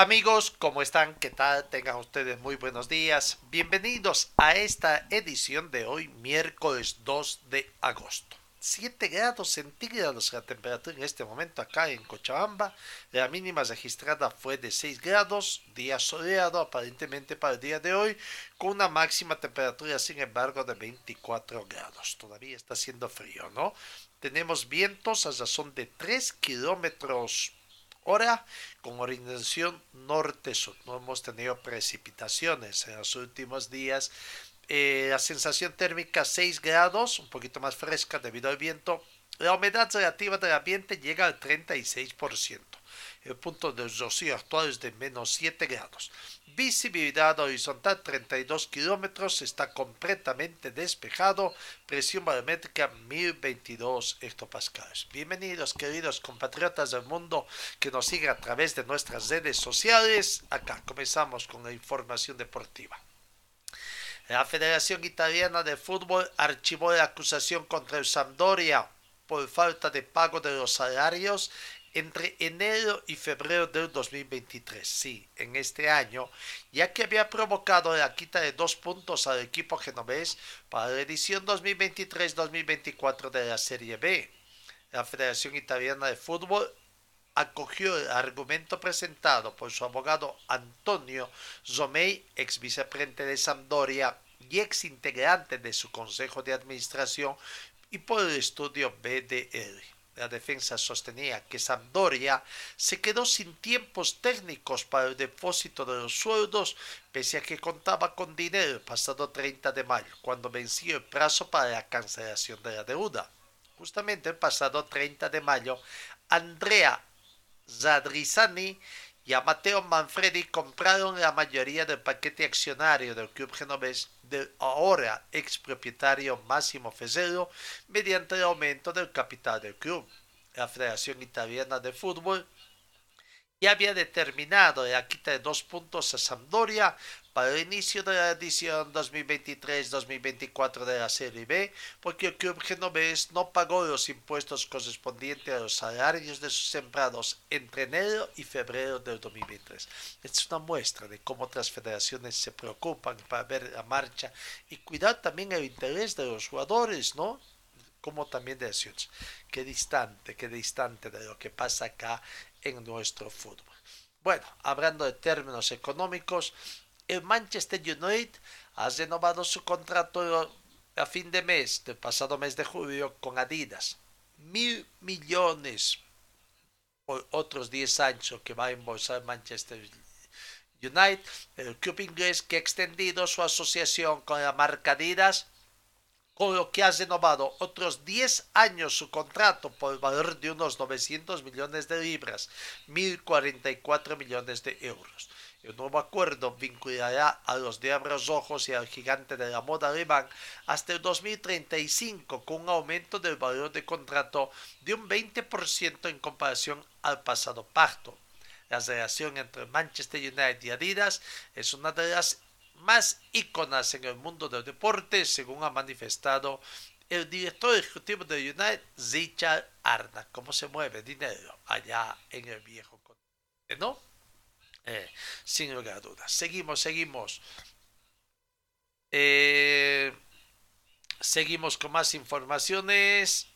Amigos, ¿cómo están? ¿Qué tal? Tengan ustedes muy buenos días. Bienvenidos a esta edición de hoy, miércoles 2 de agosto. 7 grados centígrados la temperatura en este momento acá en Cochabamba. La mínima registrada fue de 6 grados, día soleado aparentemente para el día de hoy, con una máxima temperatura sin embargo de 24 grados. Todavía está haciendo frío, ¿no? Tenemos vientos a razón de 3 kilómetros hora con orientación norte-sur. No hemos tenido precipitaciones en los últimos días eh, la sensación térmica 6 grados, un poquito más fresca debido al viento. La humedad relativa del ambiente llega al 36%. El punto de rocío actual es de menos 7 grados. Visibilidad horizontal 32 kilómetros, está completamente despejado. Presión barométrica 1022 hectopascales. Bienvenidos queridos compatriotas del mundo que nos siguen a través de nuestras redes sociales. Acá comenzamos con la información deportiva. La Federación Italiana de Fútbol archivó la acusación contra el Sampdoria por falta de pago de los salarios entre enero y febrero del 2023, sí, en este año, ya que había provocado la quita de dos puntos al equipo genovés para la edición 2023-2024 de la Serie B. La Federación Italiana de Fútbol acogió el argumento presentado por su abogado Antonio Zomei, ex vicepresidente de Sampdoria y ex integrante de su consejo de administración, y por el estudio BDR. La defensa sostenía que Sampdoria se quedó sin tiempos técnicos para el depósito de los sueldos, pese a que contaba con dinero el pasado 30 de mayo, cuando venció el plazo para la cancelación de la deuda. Justamente el pasado 30 de mayo, Andrea Zadrizani y a Mateo Manfredi compraron la mayoría del paquete accionario del club genovés del ahora expropietario Máximo Fezero mediante el aumento del capital del club. La Federación Italiana de Fútbol ya había determinado la quita de dos puntos a Sampdoria para el inicio de la edición 2023-2024 de la Serie B, porque el club genovés no pagó los impuestos correspondientes a los salarios de sus sembrados entre enero y febrero del 2023. Es una muestra de cómo otras federaciones se preocupan para ver la marcha y cuidar también el interés de los jugadores, ¿no? como también de acciones. Qué distante, qué distante de lo que pasa acá en nuestro fútbol. Bueno, hablando de términos económicos, el Manchester United ha renovado su contrato a fin de mes, del pasado mes de julio, con Adidas. Mil millones por otros 10 años que va a embolsar Manchester United, el club inglés que ha extendido su asociación con la marca Adidas, con lo que ha renovado otros 10 años su contrato por el valor de unos 900 millones de libras, 1.044 millones de euros. El nuevo acuerdo vinculará a los Diablos Rojos y al gigante de la moda alemán hasta el 2035 con un aumento del valor de contrato de un 20% en comparación al pasado pacto. La relación entre Manchester United y Adidas es una de las más íconas en el mundo del deporte, según ha manifestado el director ejecutivo de United, Richard Arna. ¿Cómo se mueve dinero allá en el viejo continente, no? Eh, sin lugar a dudas. Seguimos, seguimos. Eh, seguimos con más informaciones.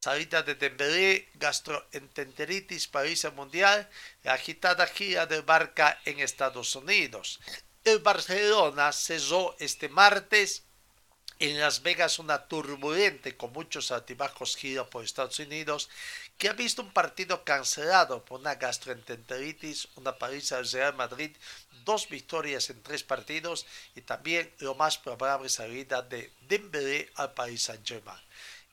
Salida de Dembélé, gastroenteritis, París mundial, agitada gira de Barca en Estados Unidos. El Barcelona cesó este martes en Las Vegas una turbulente con muchos altibajos gira por Estados Unidos que ha visto un partido cancelado por una gastroenteritis, una paliza del Real Madrid, dos victorias en tres partidos y también lo más probable salida de Dembélé al Paris Saint-Germain.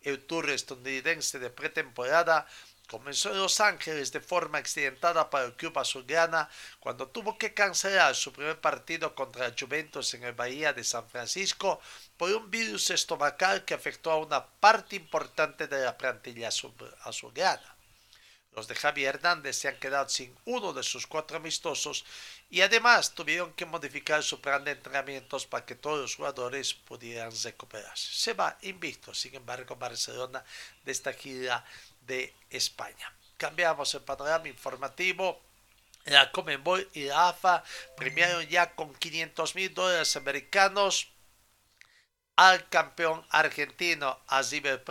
El tour estadounidense de pretemporada Comenzó en Los Ángeles de forma accidentada para el club azulgrana cuando tuvo que cancelar su primer partido contra Juventus en el Bahía de San Francisco por un virus estomacal que afectó a una parte importante de la plantilla azulgrana. Los de Javier Hernández se han quedado sin uno de sus cuatro amistosos y además tuvieron que modificar su plan de entrenamientos para que todos los jugadores pudieran recuperarse. Se va invicto, sin embargo, Barcelona de esta gira de España. Cambiamos el panorama informativo. La Comenbol y la AFA premiaron ya con 500 mil dólares americanos al campeón argentino, a River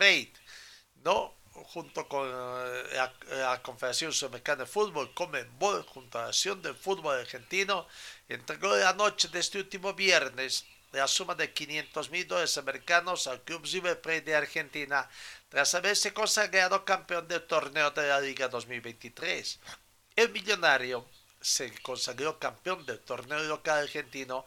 ¿no? junto con eh, la, Confederación Sudamericana de Fútbol, Comenbol, junto a la Asociación del Fútbol Argentino, entregó la noche de este último viernes la suma de 500 mil dólares americanos al Club River Plate de Argentina tras haberse consagrado campeón del torneo de la Liga 2023. El millonario se consagró campeón del torneo local argentino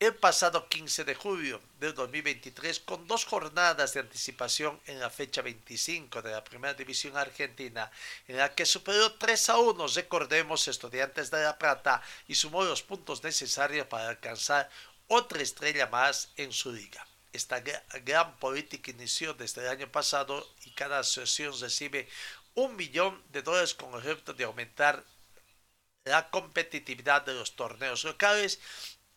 el pasado 15 de julio del 2023 con dos jornadas de anticipación en la fecha 25 de la Primera División Argentina, en la que superó 3 a 1, recordemos, Estudiantes de La Plata y sumó los puntos necesarios para alcanzar otra estrella más en su liga. Esta gran política inició desde el año pasado y cada asociación recibe un millón de dólares con el objeto de aumentar la competitividad de los torneos locales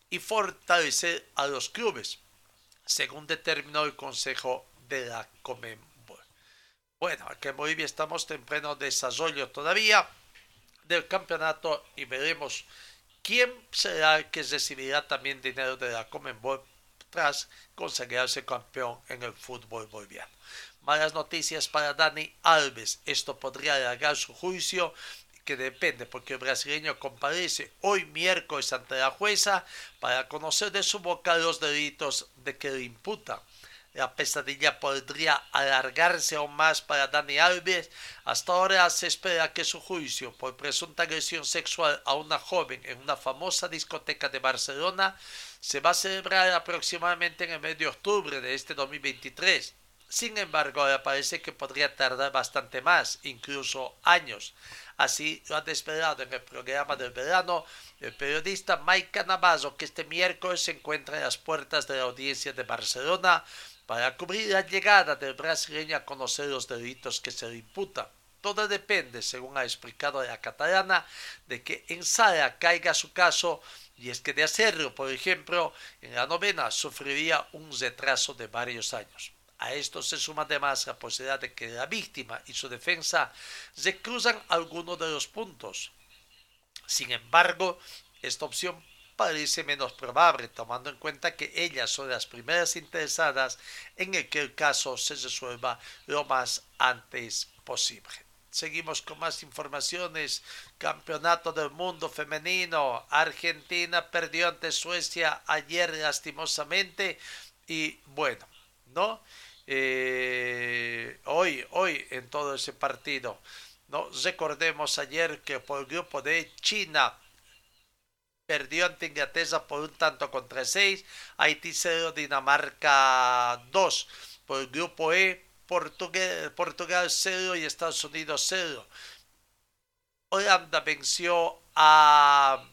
y fortalecer a los clubes, según determinó el Consejo de la Comenbol. Bueno, aquí en Bolivia estamos en pleno desarrollo todavía del campeonato y veremos quién será el que recibirá también dinero de la Comenbol tras consagrarse campeón en el fútbol boliviano. Malas noticias para Dani Alves. Esto podría alargar su juicio que depende, porque el brasileño comparece hoy miércoles ante la jueza para conocer de su boca los delitos de que le imputa. La pesadilla podría alargarse aún más para Dani Alves. Hasta ahora se espera que su juicio por presunta agresión sexual a una joven en una famosa discoteca de Barcelona se va a celebrar aproximadamente en el mes de octubre de este 2023. Sin embargo, parece que podría tardar bastante más, incluso años. Así lo ha desvelado en el programa del verano el periodista Mike Navarro, que este miércoles se encuentra en las puertas de la audiencia de Barcelona para cubrir la llegada del brasileño a conocer los delitos que se le imputan. Todo depende, según ha explicado la catalana, de que en sala caiga su caso y es que de hacerlo, por ejemplo, en la novena sufriría un retraso de varios años. A esto se suma además la posibilidad de que la víctima y su defensa se cruzan algunos de los puntos. Sin embargo, esta opción parece menos probable, tomando en cuenta que ellas son las primeras interesadas en que el caso se resuelva lo más antes posible. Seguimos con más informaciones. Campeonato del Mundo Femenino. Argentina perdió ante Suecia ayer lastimosamente. Y bueno, ¿no? Eh, hoy, hoy en todo ese partido. ¿no? Recordemos ayer que por el grupo de China perdió ante Inglaterra por un tanto contra seis. Haití 0, Dinamarca 2. Por el grupo E Portugal, Portugal 0 y Estados Unidos 0. Holanda venció a,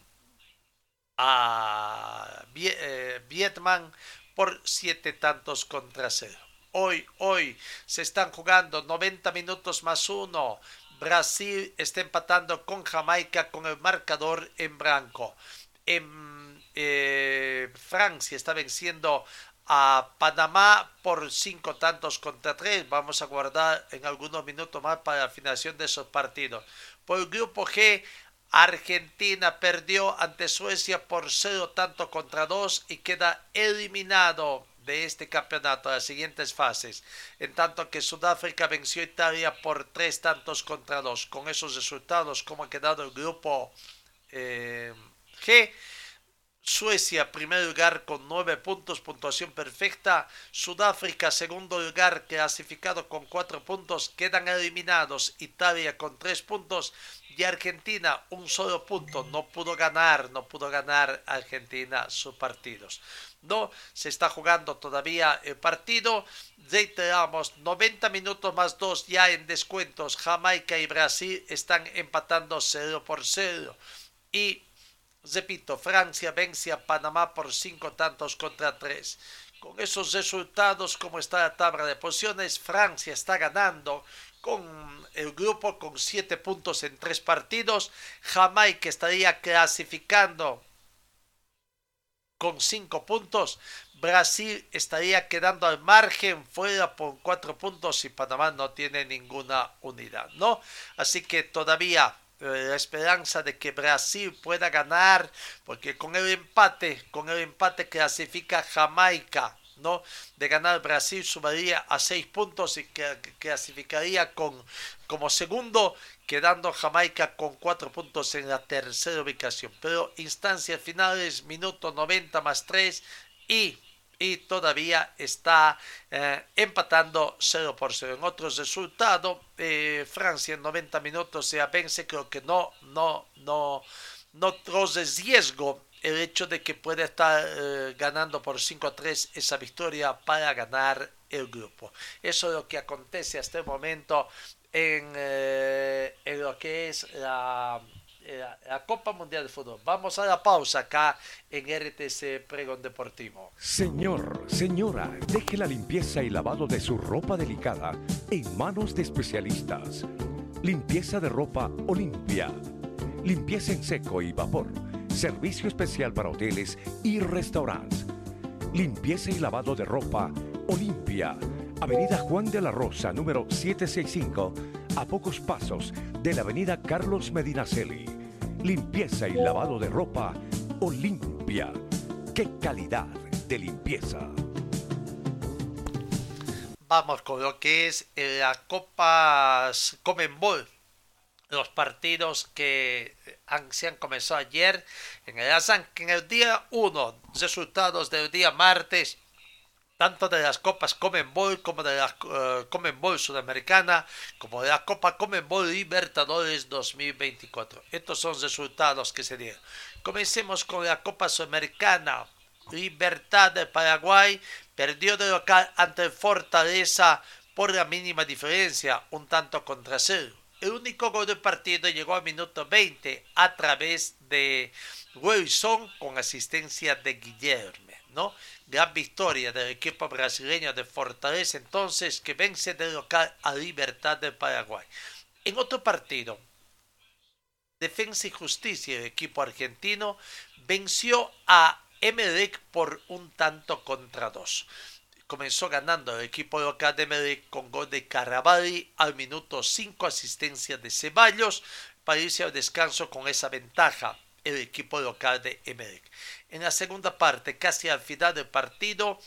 a eh, Vietnam por 7 tantos contra 0. Hoy, hoy se están jugando 90 minutos más 1. Brasil está empatando con Jamaica con el marcador en blanco. En eh, Francia está venciendo a Panamá por cinco tantos contra tres. Vamos a guardar en algunos minutos más para la finalización de esos partidos. Por el grupo G, Argentina perdió ante Suecia por cero tantos contra dos y queda eliminado de este campeonato a las siguientes fases, en tanto que Sudáfrica venció a Italia por tres tantos contra dos. Con esos resultados, como ha quedado el grupo eh, G, Suecia, primer lugar con nueve puntos, puntuación perfecta. Sudáfrica, segundo lugar, clasificado con cuatro puntos. Quedan eliminados Italia con tres puntos y Argentina un solo punto. No pudo ganar, no pudo ganar Argentina sus partidos. No, se está jugando todavía el partido. Reiteramos, 90 minutos más 2 ya en descuentos. Jamaica y Brasil están empatando 0 por 0. Y Repito, Francia vence a Panamá por cinco tantos contra tres. Con esos resultados, como está la tabla de posiciones, Francia está ganando con el grupo con siete puntos en tres partidos. Jamaica estaría clasificando con cinco puntos. Brasil estaría quedando al margen fuera por cuatro puntos y Panamá no tiene ninguna unidad, ¿no? Así que todavía la esperanza de que Brasil pueda ganar, porque con el empate, con el empate clasifica Jamaica, ¿no? De ganar Brasil subiría a seis puntos y clasificaría con, como segundo, quedando Jamaica con cuatro puntos en la tercera ubicación. Pero instancias finales, minuto 90 más 3 y y todavía está eh, empatando 0 por 0. En otros resultados, eh, Francia en 90 minutos se vence, creo que no, no, no, no troce riesgo el hecho de que pueda estar eh, ganando por 5 a 3 esa victoria para ganar el grupo. Eso es lo que acontece hasta el momento en, en lo que es la eh, la Copa Mundial de Fútbol. Vamos a la pausa acá en RTC Pregón Deportivo. Señor, señora, deje la limpieza y lavado de su ropa delicada en manos de especialistas. Limpieza de ropa Olimpia. Limpieza en seco y vapor. Servicio especial para hoteles y restaurantes. Limpieza y lavado de ropa Olimpia. Avenida Juan de la Rosa, número 765, a pocos pasos de la Avenida Carlos Medinaceli limpieza y lavado de ropa Olimpia. ¡Qué calidad de limpieza! Vamos con lo que es la Copa Comenbol. Los partidos que han, se han comenzado ayer en el en el día 1, resultados del día martes, tanto de las copas Comenbol como de la uh, Comenbol Sudamericana, como de la Copa Comenbol Libertadores 2024. Estos son resultados que se dieron. Comencemos con la Copa Sudamericana. Libertad de Paraguay perdió de local ante Fortaleza por la mínima diferencia, un tanto contra cero. El único gol del partido llegó al minuto 20 a través de Wilson con asistencia de Guillermo, ¿no? Gran victoria del equipo brasileño de Fortaleza entonces que vence de local a Libertad de Paraguay. En otro partido, Defensa y Justicia, el equipo argentino, venció a Emelec por un tanto contra dos. Comenzó ganando el equipo local de Emelec con gol de Caraballi al minuto 5, asistencia de Ceballos, para irse al descanso con esa ventaja el equipo local de Emelec. En la segunda parte, casi al final del partido,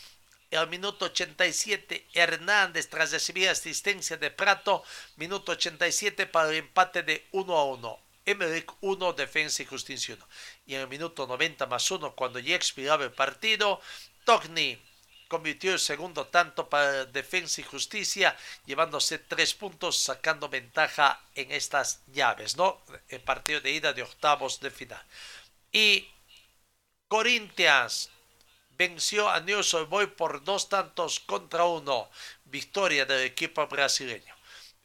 al minuto 87, Hernández, tras recibir asistencia de Prato, minuto 87 para el empate de 1 a 1. Emelec 1, Defensa y Justicia 1. Y en el minuto 90 más 1, cuando ya expiraba el partido, Togni convirtió el segundo tanto para Defensa y Justicia, llevándose tres puntos, sacando ventaja en estas llaves, ¿no? El partido de ida de octavos de final. Y Corinthians venció a News Boy por dos tantos contra uno. Victoria del equipo brasileño.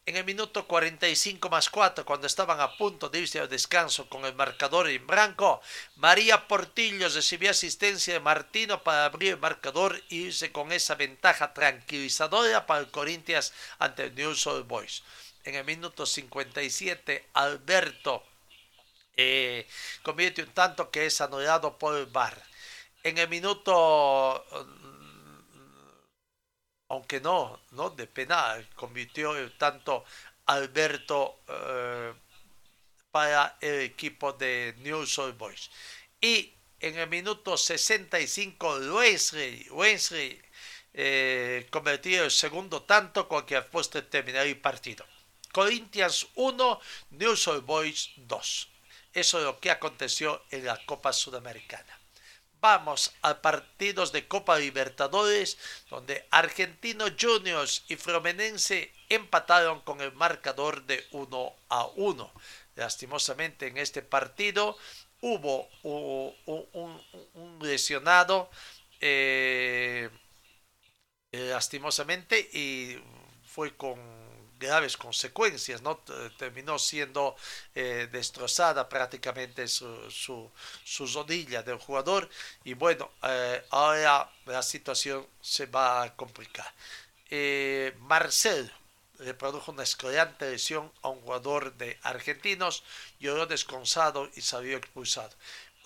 En el minuto 45 más 4, cuando estaban a punto de irse al descanso con el marcador en blanco, María Portillo recibió asistencia de Martino para abrir el marcador e irse con esa ventaja tranquilizadora para el Corinthians ante el News Old Boys. En el minuto 57, Alberto eh, convierte un tanto que es anulado por el VAR. En el minuto aunque no, no de penal, convirtió el tanto Alberto eh, para el equipo de New Soul Boys. Y en el minuto 65, Wesley, Wesley eh, el segundo tanto con que puesto terminar el partido. Corinthians 1, New Soul Boys 2. Eso es lo que aconteció en la Copa Sudamericana. Vamos a partidos de Copa Libertadores, donde Argentino Juniors y Fluminense empataron con el marcador de 1 a 1. Lastimosamente en este partido hubo un, lesionado, eh, lastimosamente, y fue con graves consecuencias, ¿no? Terminó siendo eh, destrozada prácticamente su, su, su, rodilla del jugador y bueno, eh, ahora la situación se va a complicar. Eh, Marcel le produjo una escalante lesión a un jugador de argentinos, lloró descansado y salió expulsado.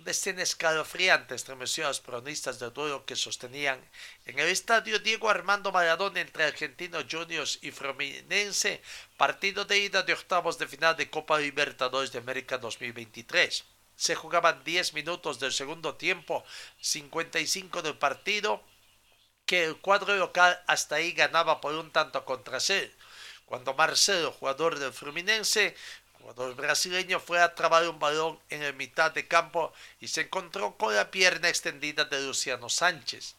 Escena escalofriante estremeció a los peronistas del duelo que sostenían en el estadio Diego Armando Maradona entre Argentinos Juniors y Fluminense, partido de ida de octavos de final de Copa Libertadores de América 2023. Se jugaban 10 minutos del segundo tiempo, 55 del partido, que el cuadro local hasta ahí ganaba por un tanto contra cero. Cuando Marcelo, jugador del Fluminense, jugador brasileño fue a trabar un balón en el mitad de campo y se encontró con la pierna extendida de Luciano Sánchez.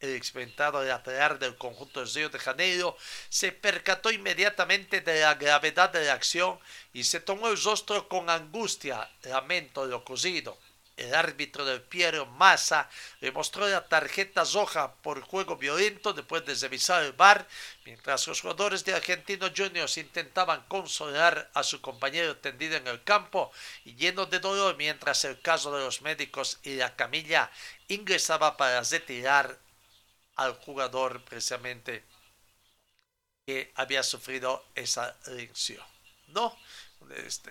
El experimentado lateral del conjunto de Río de Janeiro se percató inmediatamente de la gravedad de la acción y se tomó el rostro con angustia, lamento lo ocurrido. El árbitro del Piero Massa le mostró la tarjeta roja por juego violento después de revisar el bar, mientras los jugadores de Argentinos Juniors intentaban consolar a su compañero tendido en el campo y lleno de dolor mientras el caso de los médicos y la camilla ingresaba para retirar al jugador precisamente que había sufrido esa lesión. No,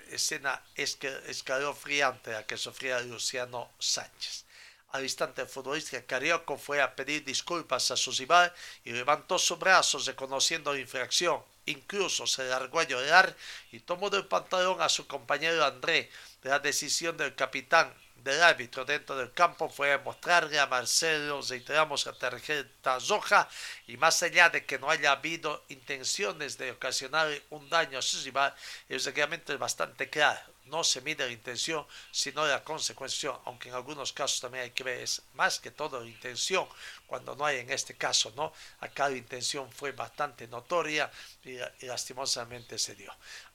escena escalofriante a que sufría Luciano Sánchez. Al instante el futbolista carioco fue a pedir disculpas a su rival y levantó sus brazos reconociendo la infracción. Incluso se largó a llorar y tomó del pantalón a su compañero André. La decisión del capitán del árbitro dentro del campo fue mostrarle a Marcelo, reiteramos, la tarjeta roja y más allá de que no haya habido intenciones de ocasionar un daño a su rival, el reglamento es bastante claro. No se mide la intención, sino la consecuencia, aunque en algunos casos también hay que ver, es más que todo la intención, cuando no hay en este caso, ¿no? Acá la intención fue bastante notoria y lastimosamente se dio.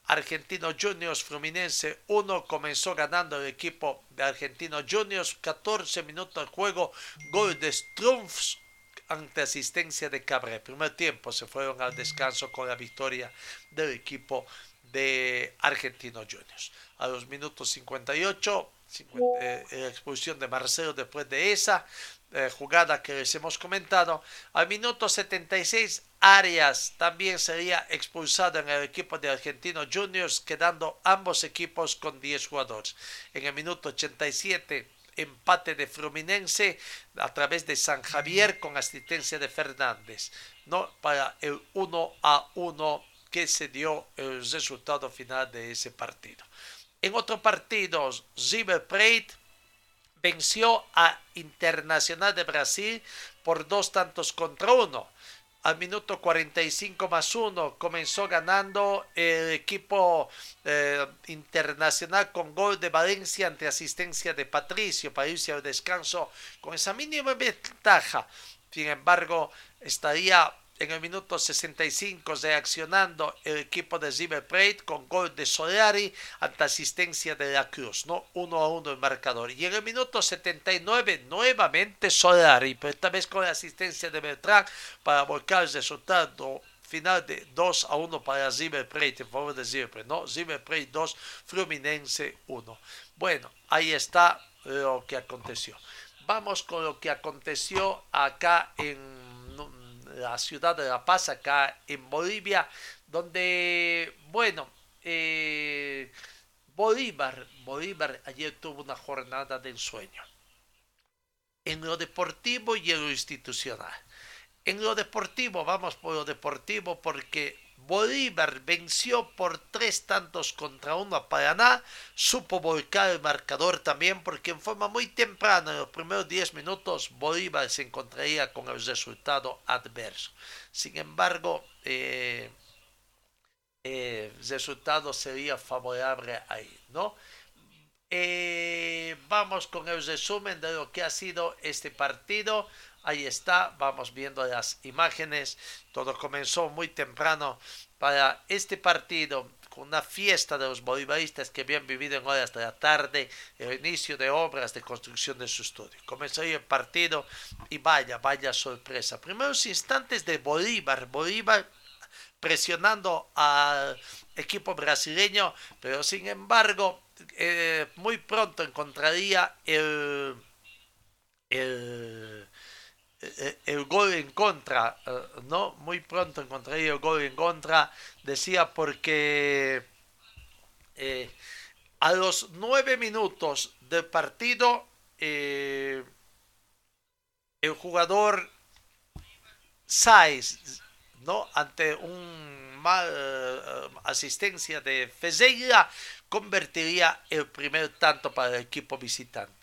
Argentino Juniors Fluminense 1 comenzó ganando el equipo de Argentino Juniors 14 minutos de juego gol de Strumpfs ante asistencia de Cabré. Primer tiempo se fueron al descanso con la victoria del equipo de Argentino Juniors. A los minutos 58 eh, la expulsión de Marcelo después de esa eh, jugada que les hemos comentado. Al minuto 76, Arias también sería expulsado en el equipo de Argentino Juniors, quedando ambos equipos con 10 jugadores. En el minuto 87, empate de Fluminense a través de San Javier con asistencia de Fernández, ¿no? Para el 1 a 1 que se dio el resultado final de ese partido. En otro partido, River Plate venció a Internacional de Brasil por dos tantos contra uno. Al minuto 45 más uno comenzó ganando el equipo eh, internacional con gol de Valencia ante asistencia de Patricio para irse al descanso con esa mínima ventaja. Sin embargo, estaría en el minuto 65 reaccionando el equipo de River Plate con gol de Solari ante asistencia de la Cruz, ¿no? 1 a 1 el marcador. Y en el minuto 79 nuevamente Solari, pero esta vez con la asistencia de Beltrán para volcar el resultado final de 2 a 1 para River Plate en favor de River Plate, ¿no? River Plate 2, Fluminense 1. Bueno, ahí está lo que aconteció. Vamos con lo que aconteció acá en la ciudad de La Paz, acá en Bolivia, donde, bueno, eh, Bolívar, Bolívar ayer tuvo una jornada de ensueño. En lo deportivo y en lo institucional. En lo deportivo, vamos por lo deportivo porque Bolívar venció por tres tantos contra uno a Paraná, supo volcar el marcador también porque en forma muy temprana, en los primeros 10 minutos, Bolívar se encontraría con el resultado adverso. Sin embargo, eh, eh, el resultado sería favorable ahí, ¿no? Eh, vamos con el resumen de lo que ha sido este partido. Ahí está, vamos viendo las imágenes. Todo comenzó muy temprano para este partido con una fiesta de los bolivaristas que habían vivido en horas de la tarde el inicio de obras de construcción de su estudio. Comenzó el partido y vaya, vaya sorpresa. Primeros instantes de Bolívar, Bolívar presionando al equipo brasileño, pero sin embargo eh, muy pronto encontraría el, el, gol en contra, eh, ¿no? Muy pronto encontraría el gol en contra, decía porque eh, a los nueve minutos del partido el jugador Saez, ¿no? Ante un mal asistencia de Fezeira, convertiría el primer tanto para el equipo visitante.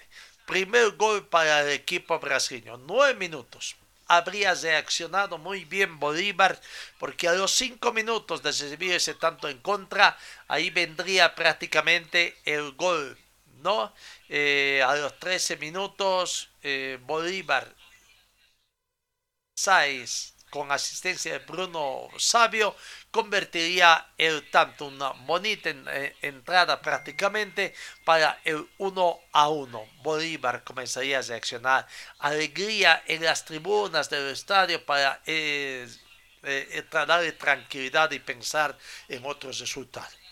Primer gol para el equipo brasileño, nueve minutos. Habría reaccionado muy bien Bolívar porque a los cinco minutos de recibir ese tanto en contra, ahí vendría prácticamente el gol, ¿no? Eh, a los 13 minutos, eh, Bolívar, Sáez, con asistencia de Bruno Sabio, convertiría el tanto una bonita eh, entrada prácticamente para el 1 a 1. Bolívar comenzaría a reaccionar. Alegría en las tribunas del estadio para eh, eh, de tranquilidad y pensar en otros resultados.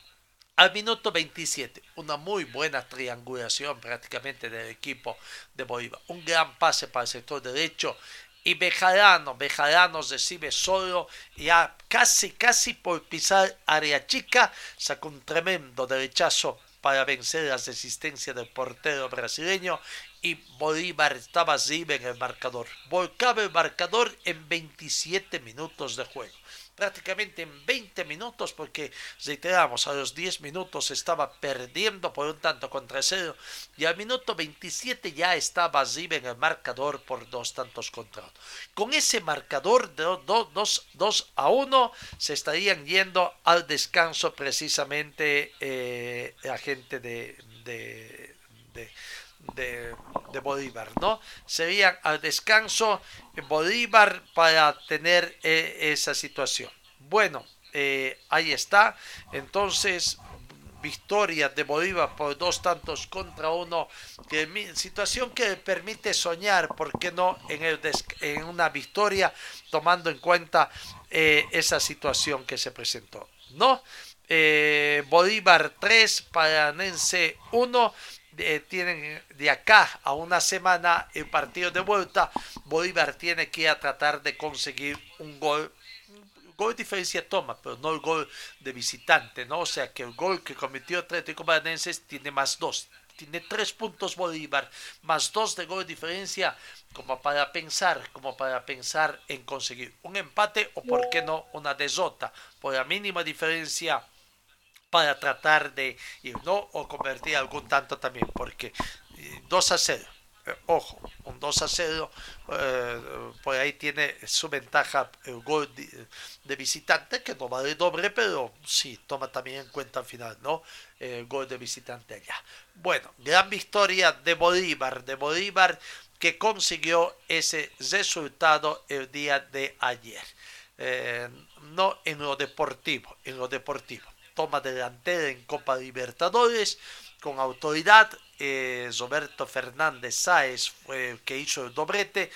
Al minuto 27, una muy buena triangulación prácticamente del equipo de Bolívar. Un gran pase para el sector derecho y Bejarano, Bejarano recibe solo, ya casi, casi por pisar área chica, sacó un tremendo derechazo para vencer la resistencia del portero brasileño y Bolívar estaba libre en el marcador. Volcaba el marcador en 27 minutos de juego prácticamente en 20 minutos, porque reiteramos, a los 10 minutos estaba perdiendo por un tanto contra cero, y al minuto 27 ya estaba arriba en el marcador por dos tantos contra uno. Con ese marcador de 2 a 1 se estarían yendo al descanso precisamente eh, la gente de, de, de de, Bolívar, ¿no? Serían al descanso Bolívar para tener eh, esa situación. Bueno, eh, ahí está. Entonces, victoria de Bolívar por dos tantos contra uno, que, situación que permite soñar, ¿por qué no?, en, el en una victoria, tomando en cuenta eh, esa situación que se presentó, ¿no? Bolívar 3, Paranense 1, tienen de acá a una semana el partido de vuelta, Bolívar tiene que ir a tratar de conseguir un gol. gol de diferencia toma, pero no el gol de visitante, ¿no? O sea que el gol que cometió Atlético Paranaense tiene más dos. Tiene tres puntos Bolívar, más dos de gol de diferencia, como para pensar, como para pensar en conseguir un empate o, por qué no, una desota. Por la mínima diferencia para tratar de ir, ¿no? O convertir algún tanto también, porque 2 eh, a 0, eh, ojo, un 2 a 0, eh, por ahí tiene su ventaja el gol de, visitante, que no vale doble, pero sí, toma también en cuenta al final, ¿no? El gol de visitante allá. Bueno, gran victoria de Bolívar, de Bolívar que consiguió ese resultado el día de ayer. no en lo deportivo, en lo deportivo toma delantera en Copa Libertadores con autoridad. Eh, Roberto Fernández Sáez fue el que hizo el doblete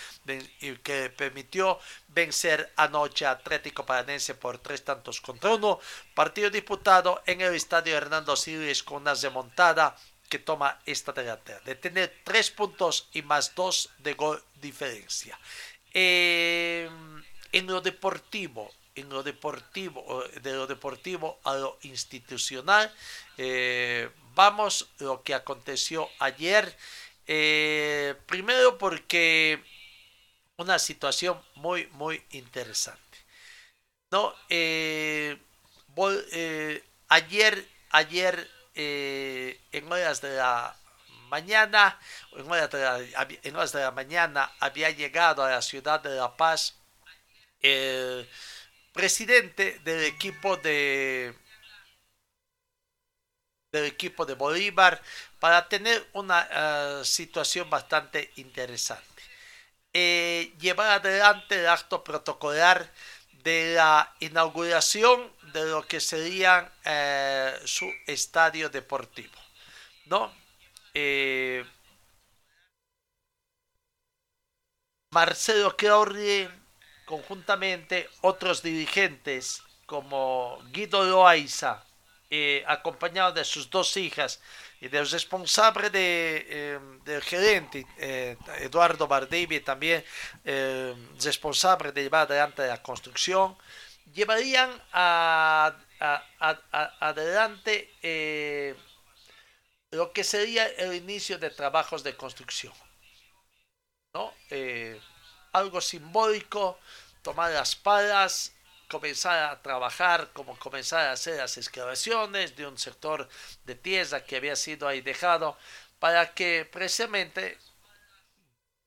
y que permitió vencer anoche Atlético Paranense por tres tantos contra uno. Partido disputado en el estadio Hernando Siles con una remontada que toma esta delantera, de tener tres puntos y más dos de gol diferencia. Eh, en lo deportivo, en lo deportivo, de lo deportivo a lo institucional. Eh, vamos lo que aconteció ayer. Eh, primero porque una situación muy, muy interesante. No, eh, ayer, ayer en horas de la mañana, en horas de la, en horas de la mañana había llegado a la ciudad de La Paz presidente del equipo de, del equipo de Bolívar para tener una eh, situación bastante interesante. Eh, llevar adelante el acto protocolar de la inauguración de lo que sería eh, su estadio deportivo. ¿no? Marcelo Claurri, conjuntamente otros dirigentes como Guido Loaiza, eh, acompañado de sus dos hijas y del responsable de, eh, del gerente, eh, Eduardo Bardivie, también responsable de llevar adelante la construcción, llevarían a, adelante lo que sería el inicio de trabajos de construcción. ¿no? Algo simbólico, tomar las palas, comenzar a trabajar, como comenzar a hacer las excavaciones de un sector de tierra que había sido ahí dejado, para que precisamente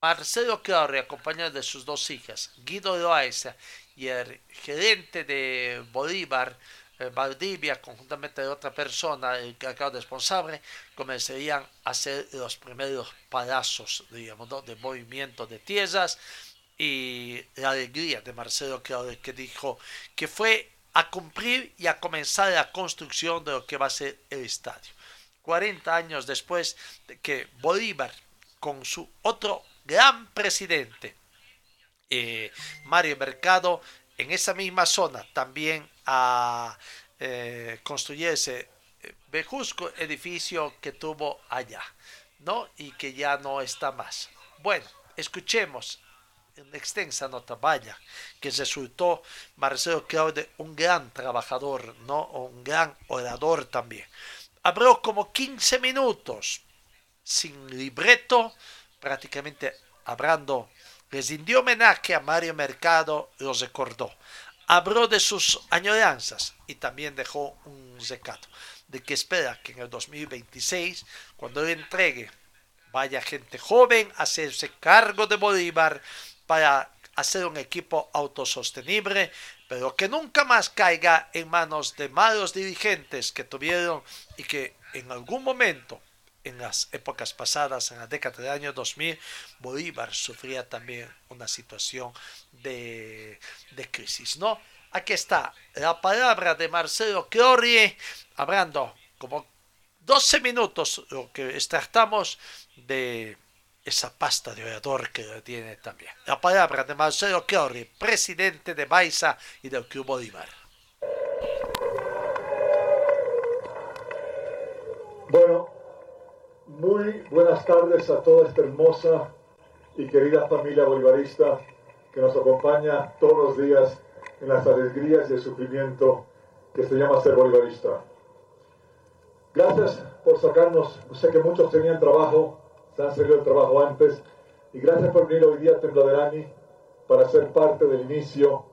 Marcelo Claure, acompañado de sus dos hijas, Guido Loaiza y el gerente de Bolívar, eh, Valdivia, conjuntamente de otra persona, el cargado responsable, comenzarían a hacer los primeros palazos, digamos, de movimiento de tierras y la alegría de Marcelo que dijo que fue a cumplir y a comenzar la construcción de lo que va a ser el estadio. 40 años después de que Bolívar, con su otro gran presidente, eh, Mario Mercado, en esa misma zona también a eh, construir ese vejusco eh, edificio que tuvo allá, ¿no? Y que ya no está más. Bueno, escuchemos extensa nota, vaya, que resultó Marcelo Claude un gran trabajador, ¿no? Un gran orador también. Habló como 15 minutos, sin libreto, prácticamente hablando, les rindió homenaje a Mario Mercado, los recordó. Habló de sus añoranzas y también dejó un recado de que espera que en el 2026, cuando le entregue vaya gente joven a hacerse cargo de Bolívar, para hacer un equipo autosostenible, pero que nunca más caiga en manos de malos dirigentes que tuvieron y que en algún momento, en las épocas pasadas, en la década del año 2000, Bolívar sufría también una situación de, crisis, ¿no? Aquí está la palabra de Marcelo Clorie, hablando como 12 minutos, lo que extractamos de esa pasta de orador que tiene también. La palabra de Marcelo Chiori, presidente de Baiza y del Club Bolívar. Bueno, muy buenas tardes a toda esta hermosa y querida familia bolivarista que nos acompaña todos los días en las alegrías y el sufrimiento que se llama ser bolivarista. Gracias por sacarnos, sé que muchos tenían trabajo se han salido el trabajo antes. Y gracias por venir hoy día a Tembladerani para ser parte del inicio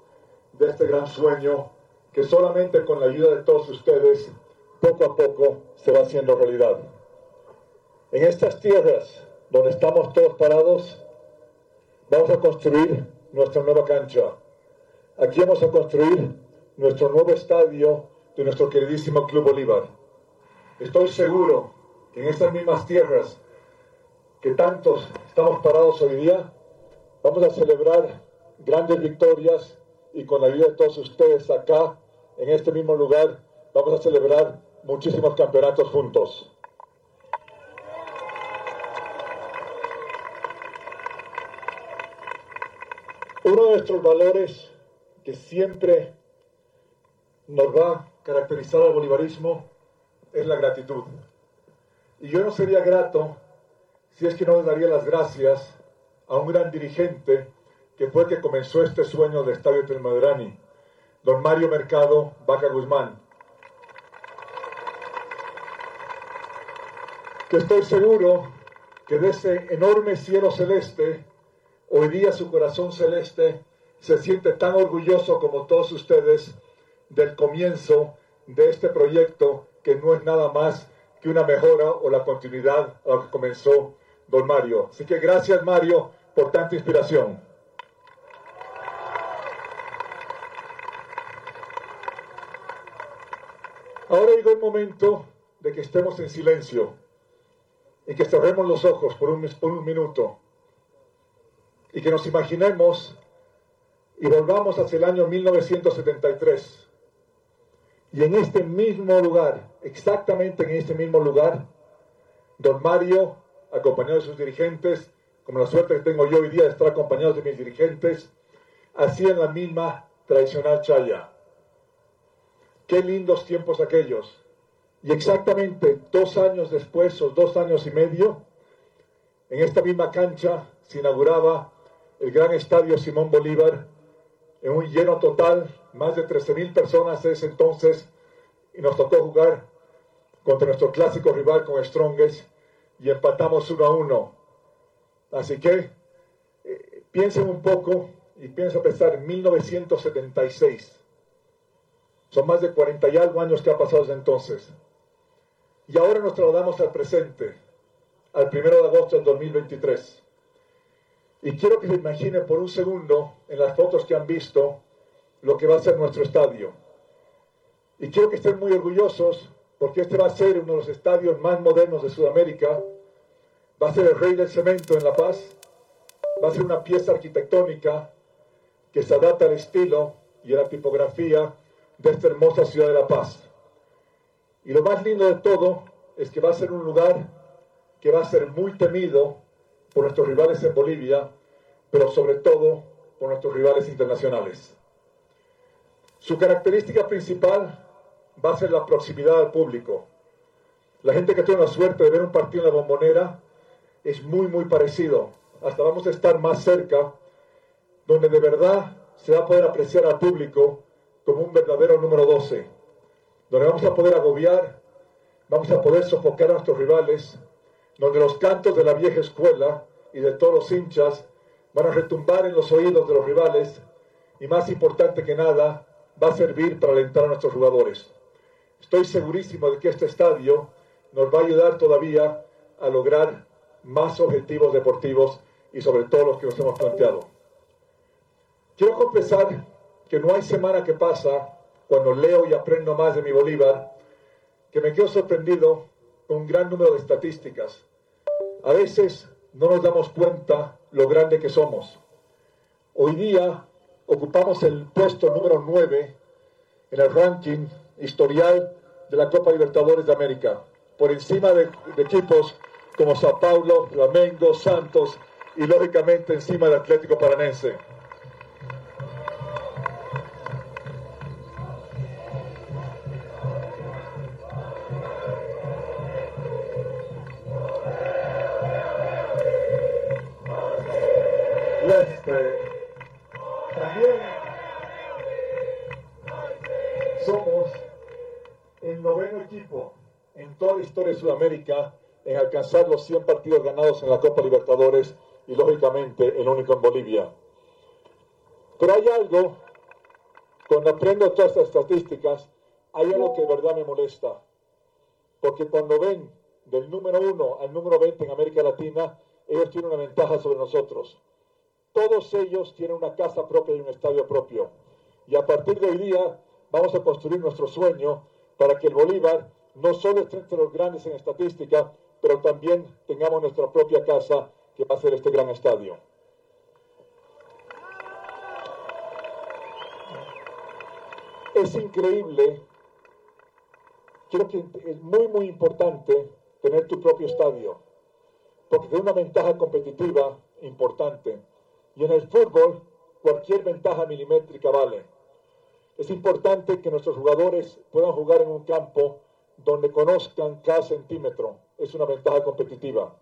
de este gran sueño que solamente con la ayuda de todos ustedes, poco a poco, se va haciendo realidad. En estas tierras donde estamos todos parados, vamos a construir nuestra nueva cancha. Aquí vamos a construir nuestro nuevo estadio de nuestro queridísimo Club Bolívar. Estoy seguro que en estas mismas tierras que tantos estamos parados hoy día, vamos a celebrar grandes victorias y con la ayuda de todos ustedes acá, en este mismo lugar, vamos a celebrar muchísimos campeonatos juntos. Uno de nuestros valores que siempre nos va a caracterizar al bolivarismo es la gratitud. Y yo no sería grato si es que no le daría las gracias a un gran dirigente que fue que comenzó este sueño del Estadio Telmadrani, don Mario Mercado Vaca Guzmán. Que estoy seguro que de ese enorme cielo celeste, hoy día su corazón celeste se siente tan orgulloso como todos ustedes del comienzo de este proyecto que no es nada más que una mejora o la continuidad a lo que comenzó don Mario. Así que gracias Mario por tanta inspiración. Ahora llegó el momento de que estemos en silencio y que cerremos los ojos por un, por un minuto y que nos imaginemos y volvamos hacia el año 1973. Y en este mismo lugar, exactamente en este mismo lugar, don Mario, acompañado de sus dirigentes, como la suerte que tengo yo hoy día de estar acompañado de mis dirigentes, hacían la misma tradicional chaya. Qué lindos tiempos aquellos. Y exactamente dos años después, o dos años y medio, en esta misma cancha se inauguraba el gran estadio Simón Bolívar, en un lleno total, más de 13.000 personas ese entonces, y nos tocó jugar contra nuestro clásico rival con Strongest, y empatamos uno a uno. Así que eh, piensen un poco y pienso pensar en 1976. Son más de 40 y algo años que ha pasado desde entonces. Y ahora nos trasladamos al presente, al 1 de agosto del 2023. Y quiero que se imaginen por un segundo en las fotos que han visto lo que va a ser nuestro estadio. Y quiero que estén muy orgullosos porque este va a ser uno de los estadios más modernos de Sudamérica. Va a ser el rey del cemento en La Paz. Va a ser una pieza arquitectónica que se adapta al estilo y a la tipografía de esta hermosa ciudad de La Paz. Y lo más lindo de todo es que va a ser un lugar que va a ser muy temido por nuestros rivales en Bolivia, pero sobre todo por nuestros rivales internacionales. Su característica principal va a ser la proximidad al público. La gente que tiene la suerte de ver un partido en la bombonera es muy, muy parecido. Hasta vamos a estar más cerca, donde de verdad se va a poder apreciar al público como un verdadero número 12, donde vamos a poder agobiar, vamos a poder sofocar a nuestros rivales, donde los cantos de la vieja escuela y de todos los hinchas van a retumbar en los oídos de los rivales y más importante que nada, va a servir para alentar a nuestros jugadores. Estoy segurísimo de que este estadio nos va a ayudar todavía a lograr más objetivos deportivos y sobre todo los que nos hemos planteado. Quiero confesar que no hay semana que pasa cuando leo y aprendo más de mi Bolívar que me quedo sorprendido con un gran número de estadísticas. A veces no nos damos cuenta lo grande que somos. Hoy día ocupamos el puesto número 9 en el ranking historial de la Copa Libertadores de América, por encima de, equipos como Sao Paulo, Flamengo, Santos y lógicamente encima del Atlético Paranense. Sudamérica en alcanzar los 100 partidos ganados en la Copa Libertadores y lógicamente el único en Bolivia. Pero hay algo, cuando aprendo todas estas estadísticas, hay algo que de verdad me molesta. Porque cuando ven del número 1 al número 20 en América Latina, ellos tienen una ventaja sobre nosotros. Todos ellos tienen una casa propia y un estadio propio. Y a partir de hoy día vamos a construir nuestro sueño para que el Bolívar no solo esté entre los grandes en estadística, pero también tengamos nuestra propia casa que va a ser este gran estadio. Es increíble, creo que es muy, muy importante tener tu propio estadio, porque tiene una ventaja competitiva importante. Y en el fútbol, cualquier ventaja milimétrica vale. Es importante que nuestros jugadores puedan jugar en un campo donde conozcan cada centímetro. Es una ventaja competitiva.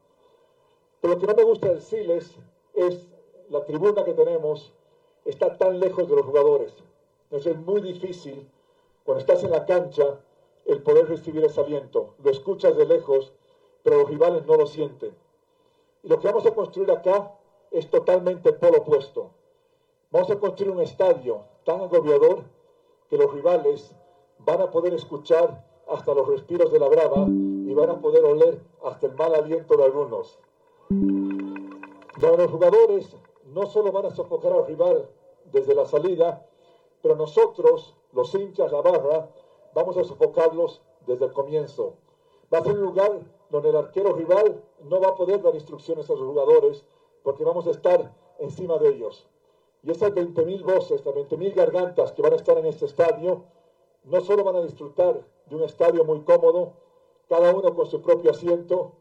Pero lo que no me gusta decirles es la tribuna que tenemos está tan lejos de los jugadores. Entonces es muy difícil cuando estás en la cancha el poder recibir ese aliento. Lo escuchas de lejos, pero los rivales no lo sienten. Y lo que vamos a construir acá es totalmente polo opuesto. Vamos a construir un estadio tan agobiador que los rivales van a poder escuchar hasta los respiros de la brava y van a poder oler hasta el mal aliento de algunos. Los jugadores no solo van a sofocar al rival desde la salida, pero nosotros, los hinchas, la barra, vamos a sofocarlos desde el comienzo. Va a ser un lugar donde el arquero rival no va a poder dar instrucciones a los jugadores porque vamos a estar encima de ellos. Y esas 20.000 voces, estas 20.000 gargantas que van a estar en este estadio, no solo van a disfrutar de un estadio muy cómodo, cada uno con su propio asiento,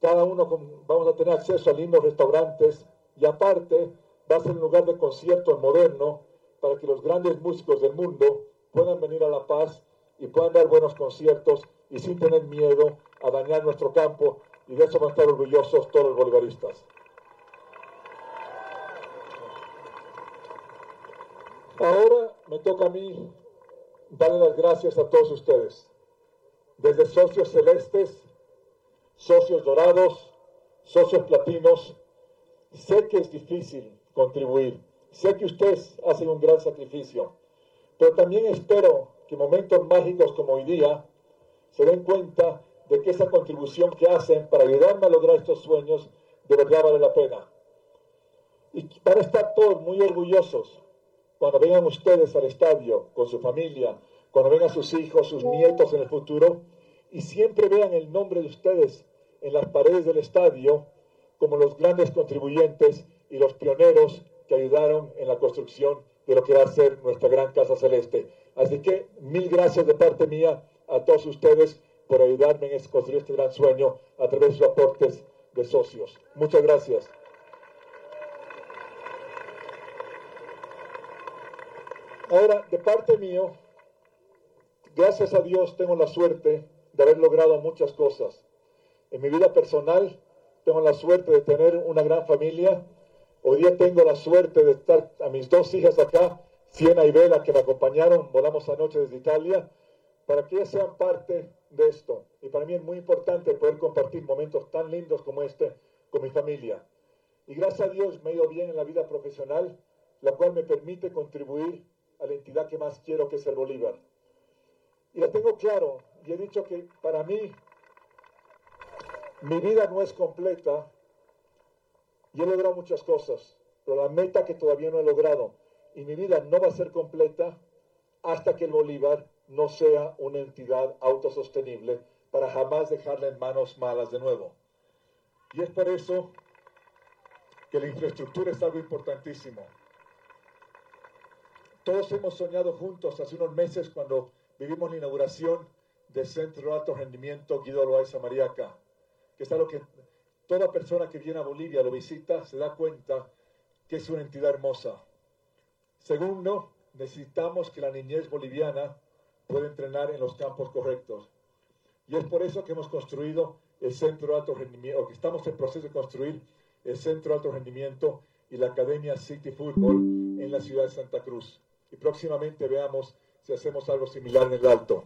cada uno vamos a tener acceso a lindos restaurantes y aparte va a ser un lugar de conciertos moderno para que los grandes músicos del mundo puedan venir a La Paz y puedan dar buenos conciertos y sin tener miedo a dañar nuestro campo y de eso van a estar orgullosos todos los bolivaristas. Ahora me toca a mí darle las gracias a todos ustedes, desde socios celestes, socios dorados, socios platinos. Sé que es difícil contribuir, sé que ustedes hacen un gran sacrificio, pero también espero que momentos mágicos como hoy día se den cuenta de que esa contribución que hacen para ayudarme a lograr estos sueños de verdad vale la pena. Y van estar todos muy orgullosos cuando vengan ustedes al estadio con su familia, cuando vengan sus hijos, sus nietos en el futuro, y siempre vean el nombre de ustedes en las paredes del estadio como los grandes contribuyentes y los pioneros que ayudaron en la construcción de lo que va a ser nuestra gran Casa Celeste. Así que mil gracias de parte mía a todos ustedes por ayudarme en construir este gran sueño a través de sus aportes de socios. Muchas gracias. Ahora, de parte mío, gracias a Dios tengo la suerte de haber logrado muchas cosas. En mi vida personal tengo la suerte de tener una gran familia. Hoy día tengo la suerte de estar a mis dos hijas acá, Siena y Vela, que me acompañaron, volamos anoche desde Italia, para que sean parte de esto. Y para mí es muy importante poder compartir momentos tan lindos como este con mi familia. Y gracias a Dios me he ido bien en la vida profesional, la cual me permite contribuir a la entidad que más quiero, que es el Bolívar. Y lo tengo claro, y he dicho que para mí mi vida no es completa y he logrado muchas cosas, pero la meta que todavía no he logrado y mi vida no va a ser completa hasta que el Bolívar no sea una entidad autosostenible para jamás dejarla en manos malas de nuevo. Y es por eso que la infraestructura es algo importantísimo. Todos hemos soñado juntos hace unos meses cuando vivimos la inauguración del Centro de Alto Rendimiento Guido Loaiza Mariaca, que es algo que toda persona que viene a Bolivia lo visita se da cuenta que es una entidad hermosa. Segundo, necesitamos que la niñez boliviana pueda entrenar en los campos correctos. Y es por eso que hemos construido el Centro de Alto Rendimiento, o que estamos en proceso de construir el Centro de Alto Rendimiento y la Academia City Football en la ciudad de Santa Cruz. Y próximamente veamos si hacemos algo similar en el Alto.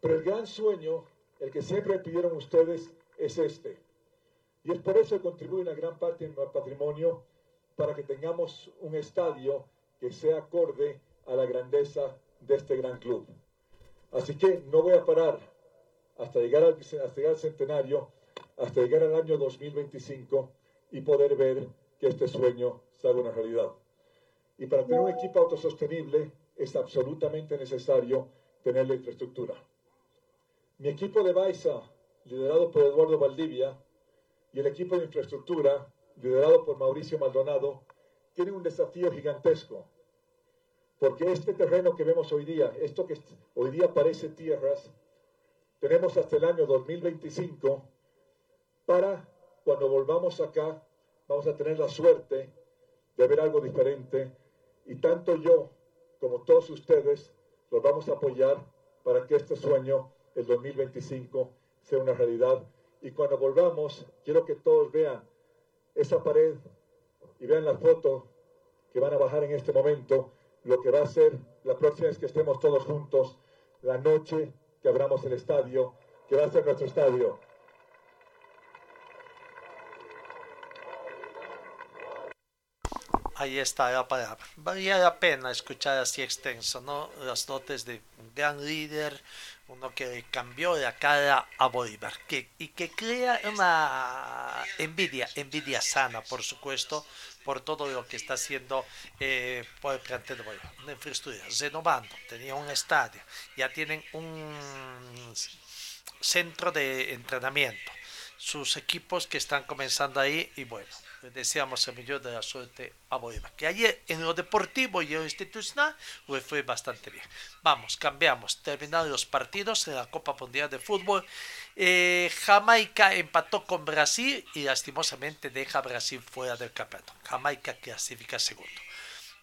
Pero el gran sueño, el que siempre pidieron ustedes, es este. Y es por eso que contribuye una gran parte de mi patrimonio para que tengamos un estadio que sea acorde a la grandeza de este gran club. Así que no voy a parar hasta llegar al, hasta llegar al centenario, hasta llegar al año 2025 y poder ver que este sueño se haga una realidad. Y para tener un equipo autosostenible es absolutamente necesario tener la infraestructura. Mi equipo de Baiza, liderado por Eduardo Valdivia, y el equipo de infraestructura, liderado por Mauricio Maldonado, tienen un desafío gigantesco. Porque este terreno que vemos hoy día, esto que hoy día parece tierras, tenemos hasta el año 2025 para cuando volvamos acá, vamos a tener la suerte de ver algo diferente. Y tanto yo como todos ustedes los vamos a apoyar para que este sueño, el 2025, sea una realidad. Y cuando volvamos, quiero que todos vean esa pared y vean la foto que van a bajar en este momento, lo que va a ser la próxima vez que estemos todos juntos, la noche que abramos el estadio, que va a ser nuestro estadio. Ahí está la palabra. Valía la pena escuchar así extenso, ¿no? Las dotes de un gran líder, uno que cambió la cara a Bolívar que, y que crea una envidia, envidia sana, por supuesto, por todo lo que está haciendo eh, por el plantel de Bolívar. Una infraestructura renovando, tenía un estadio, ya tienen un centro de entrenamiento. Sus equipos que están comenzando ahí y bueno, le deseamos el millón de la suerte a Bolívar. Que ayer en lo deportivo y en lo institucional pues fue bastante bien. Vamos, cambiamos. Terminados los partidos en la Copa Mundial de Fútbol. Eh, Jamaica empató con Brasil y lastimosamente deja a Brasil fuera del campeonato. Jamaica clasifica segundo.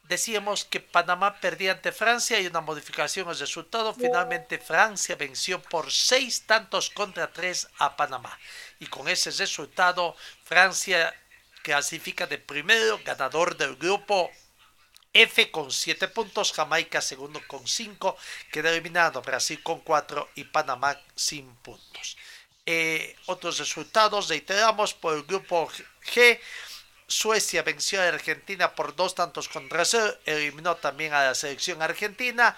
Decíamos que Panamá perdía ante Francia y una modificación el resultado. Finalmente Francia venció por seis tantos contra tres a Panamá. Y con ese resultado Francia clasifica de primero, ganador del grupo F con 7 puntos, Jamaica segundo con 5, queda eliminado Brasil con 4 y Panamá sin puntos. Eh, otros resultados, reiteramos por el grupo G, Suecia venció a Argentina por dos tantos contra cero, eliminó también a la selección argentina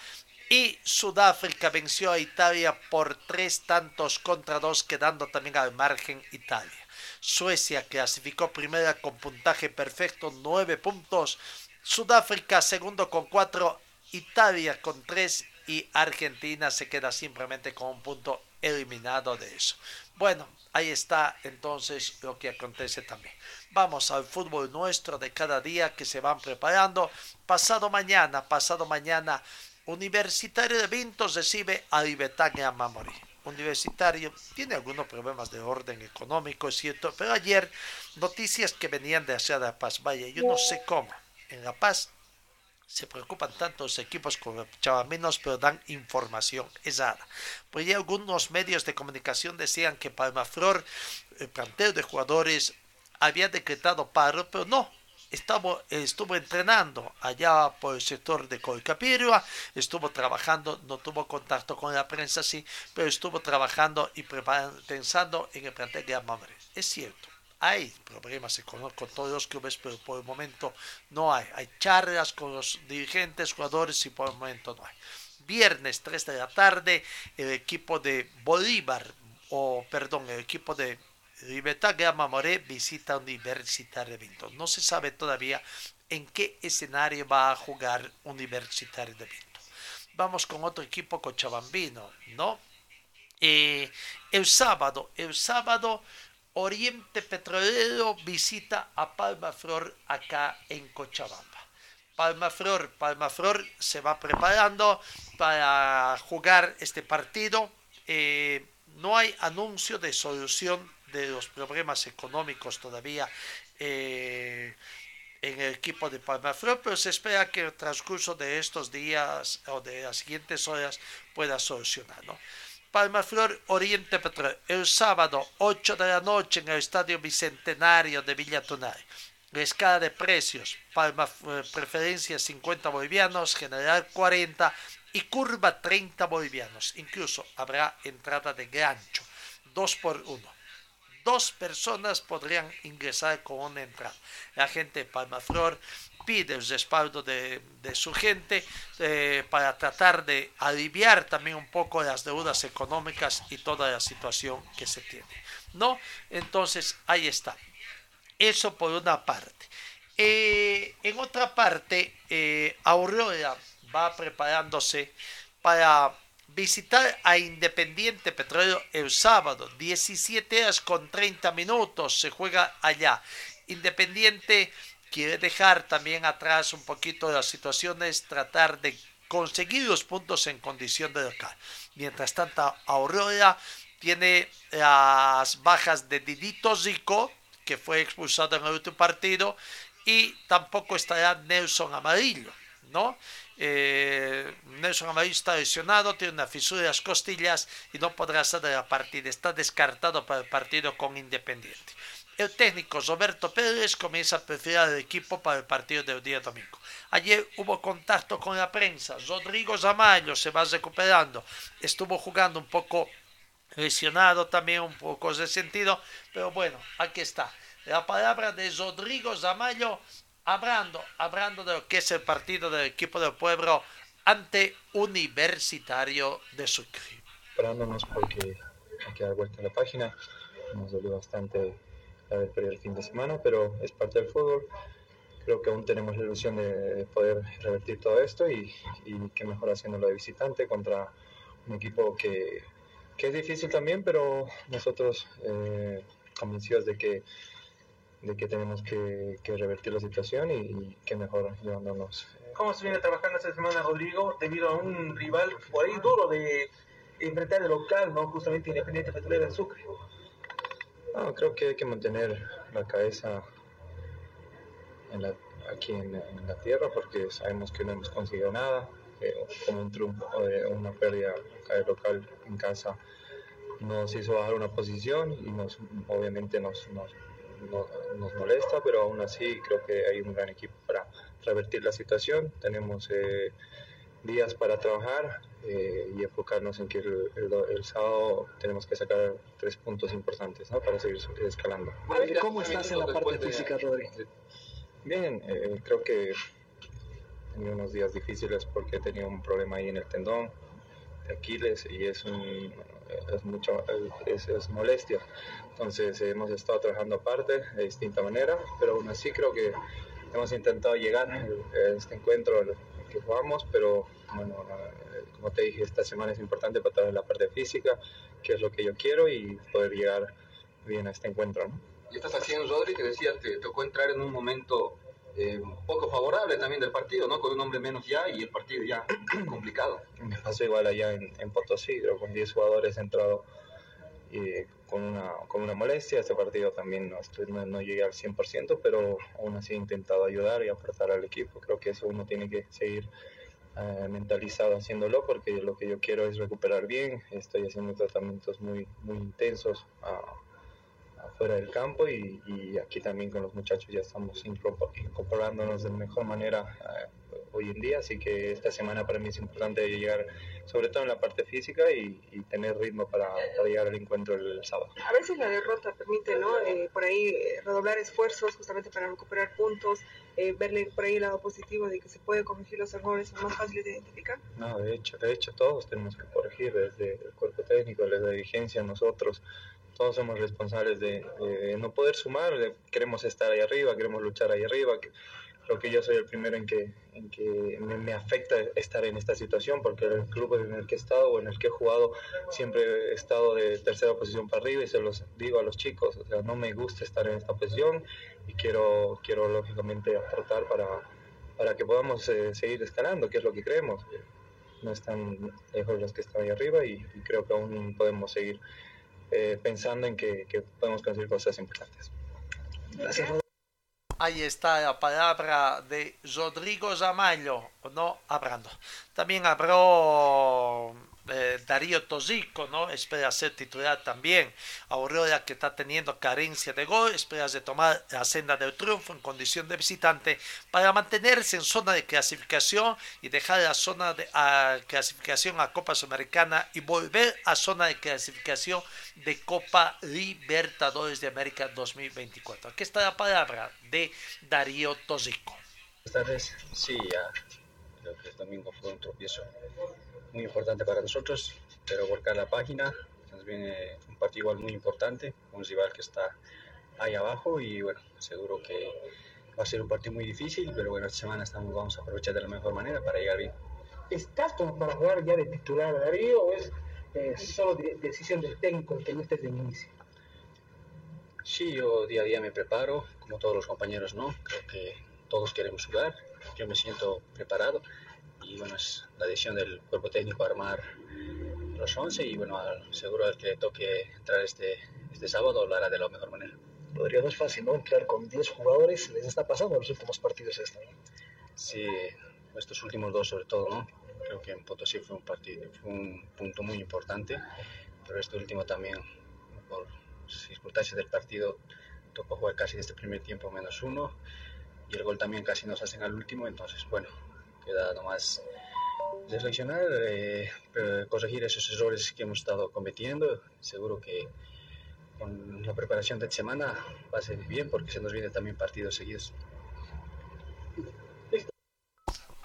y Sudáfrica venció a Italia por tres tantos contra dos, quedando también al margen Italia. Suecia clasificó primera con puntaje perfecto, 9 puntos. Sudáfrica segundo con 4, Italia con 3 y Argentina se queda simplemente con un punto eliminado de eso. Bueno, ahí está entonces lo que acontece también. Vamos al fútbol nuestro de cada día que se van preparando. Pasado mañana, pasado mañana, Universitario de Vintos recibe a Ibetania Mamori universitario tiene algunos problemas de orden económico, es cierto, pero ayer noticias que venían de hacia La Paz, vaya, yo no sé cómo, en La Paz se preocupan tanto los equipos como menos pero dan información exacta. Pues ya algunos medios de comunicación decían que Palmaflor, el plantel de jugadores, había decretado paro, pero no, estuvo entrenando allá por el sector de Colcapirua, estuvo trabajando, no tuvo contacto con la prensa, sí, pero estuvo trabajando y pensando en el plantel de Amamre. Es cierto, hay problemas con todos los clubes, pero por el momento no hay. Hay charlas con los dirigentes, jugadores y por el momento no hay. Viernes 3 de la tarde, el equipo de Bolívar, o perdón, el equipo de Libertad Gama Moré visita Universitario de Vinto. No se sabe todavía en qué escenario va a jugar Universitario de Vinto. Vamos con otro equipo cochabambino, ¿no? Eh, el sábado, el sábado, Oriente Petrolero visita a Palma Flor acá en Cochabamba. Palma Flor, Palma Flor se va preparando para jugar este partido. Eh, no hay anuncio de solución de los problemas económicos todavía eh, en el equipo de Palmaflor, pero se espera que el transcurso de estos días o de las siguientes horas pueda solucionar. ¿no? Palmaflor Oriente Petróleo, el sábado 8 de la noche en el Estadio Bicentenario de Villa Tunay. La escala de precios, Palma eh, preferencia 50 bolivianos, general 40 y curva 30 bolivianos. Incluso habrá entrada de gancho, 2 por 1 dos personas podrían ingresar con una entrada. La gente de Palmaflor pide el respaldo de, su gente eh, para tratar de aliviar también un poco las deudas económicas y toda la situación que se tiene. ¿No? Entonces, ahí está. Eso por una parte. Eh, en otra parte, eh, Aurora va preparándose para visitar a Independiente Petróleo el sábado, 17 horas con 30 minutos, se juega allá. Independiente quiere dejar también atrás un poquito las situaciones, tratar de conseguir los puntos en condición de local. Mientras tanto, Aurora tiene las bajas de Didito Zico, que fue expulsado en el último partido, y tampoco estará Nelson Amarillo, ¿no? Eh, Nelson Amarillo está lesionado, tiene una fisura de las costillas y no podrá de la partida. Está descartado para el partido con Independiente. El técnico Roberto Pérez comienza a preferir al equipo para el partido del día domingo. Ayer hubo contacto con la prensa. Rodrigo Zamayo se va recuperando. Estuvo jugando un poco lesionado también, un poco de sentido. Pero bueno, aquí está. La palabra de Rodrigo Zamayo hablando, hablando de lo que es el partido del equipo del pueblo ante Universitario de Sucre. Esperándonos porque hay que dar vuelta a la página. Nos dolió bastante haber perdido el fin de semana, pero es parte del fútbol. Creo que aún tenemos la ilusión de poder revertir todo esto y, y mejor haciéndolo de visitante contra un equipo que que es difícil también, pero nosotros eh, convencidos de que de que tenemos que, que revertir la situación y, y, que mejor llevándonos. ¿Cómo se viene trabajando esta semana, Rodrigo, debido a un rival por ahí duro de enfrentar el local, ¿no? Justamente Independiente Petrolera de Sucre. No, creo que hay que mantener la cabeza en la, aquí en, en, la tierra porque sabemos que no hemos conseguido nada, eh, como un triunfo, eh, una pérdida acá de local en casa nos hizo bajar una posición y nos obviamente nos, nos no, nos molesta, pero aún así creo que hay un gran equipo para revertir la situación. Tenemos eh, días para trabajar eh, y enfocarnos en que el, el, el, sábado tenemos que sacar tres puntos importantes ¿no? para seguir escalando. ¿Cómo estás en la parte física, Rodri? Bien, eh, creo que he tenido unos días difíciles porque he tenido un problema ahí en el tendón de Aquiles y es un es mucho es, es molestia entonces hemos estado trabajando aparte de distinta manera, pero aún así creo que hemos intentado llegar a este encuentro que jugamos, pero bueno, como te dije, esta semana es importante para trabajar la parte física, que es lo que yo quiero, y poder llegar bien a este encuentro. ¿no? Y estás haciendo, Rodri, que decía, te tocó entrar en un momento eh, poco favorable también del partido, ¿no? Con un hombre menos ya y el partido ya complicado. Me pasó igual allá en, en Potosí, creo con 10 jugadores he entrado y con, una, con una molestia. Este partido también no, no, no, llegué al 100%, pero aún así he intentado ayudar y aportar al equipo. Creo que eso uno tiene que seguir eh, mentalizado haciéndolo porque lo que yo quiero es recuperar bien. Estoy haciendo tratamientos muy, muy intensos afuera del campo y, y, aquí también con los muchachos ya estamos incorporándonos de mejor manera. Eh, hoy en día, así que esta semana para mí es importante llegar, sobre todo en la parte física y, y tener ritmo para, para, llegar al encuentro el, el, sábado. A veces la derrota permite, ¿no? Eh, por ahí eh, redoblar esfuerzos justamente para recuperar puntos, eh, verle por ahí el lado positivo de que se puede corregir los errores, son más fáciles de identificar. No, de hecho, de hecho todos tenemos que corregir, desde el cuerpo técnico, desde la dirigencia, nosotros, todos somos responsables de, no poder sumar, de, queremos estar ahí arriba, queremos luchar ahí arriba, que, creo que yo soy el primero en que, en que me, me, afecta estar en esta situación, porque el club en el que he estado o en el que he jugado siempre he estado de tercera posición para arriba y se los digo a los chicos, o sea, no me gusta estar en esta posición y quiero, quiero lógicamente aportar para, para que podamos eh, seguir escalando, que es lo que creemos. No están lejos los que están ahí arriba y, y creo que aún podemos seguir eh, pensando en que, podemos conseguir cosas importantes. Gracias. Ahí está la palabra de Rodrigo Zamallo, no hablando. También habló eh, Darío Tosico, ¿no? Espera ser titular también. Aurora que está teniendo carencia de gol, espera de tomar la senda del triunfo en condición de visitante para mantenerse en zona de clasificación y dejar la zona de clasificación a Copa Sudamericana y volver a zona de clasificación de Copa Libertadores de América 2024. Aquí está la palabra de Darío Tosico. Buenas tardes. Sí, ya el domingo fue un tropiezo muy importante para nosotros, pero volcar la página, nos viene un partido igual muy importante, un rival que está ahí abajo y bueno, seguro que va a ser un partido muy difícil, pero bueno, esta semana estamos, vamos a aprovechar de la mejor manera para llegar bien. ¿Estás como para jugar ya de titular, Darío, o es eh, solo de, decisión del técnico que no estés de inicio? Sí, yo día a día me preparo, como todos los compañeros, ¿no? Creo que todos queremos jugar, yo me siento preparado y bueno, es la decisión del cuerpo técnico armar los 11 y bueno, seguro al que le toque entrar este, este sábado lo hará de la mejor manera. Podría no es fácil, ¿no? Entrar con 10 jugadores, les está pasando los últimos partidos esto, ¿no? Sí, estos últimos dos sobre todo, ¿no? Creo que en Potosí fue un partido, fue un punto muy importante, pero este último también, por circunstancias del partido, tocó jugar casi desde el primer tiempo menos uno y el gol también casi nos hacen al último, entonces bueno, queda nomás reflexionar, eh, corregir esos errores que hemos estado cometiendo. Seguro que con la preparación de semana va a ser bien porque se nos vienen también partidos seguidos.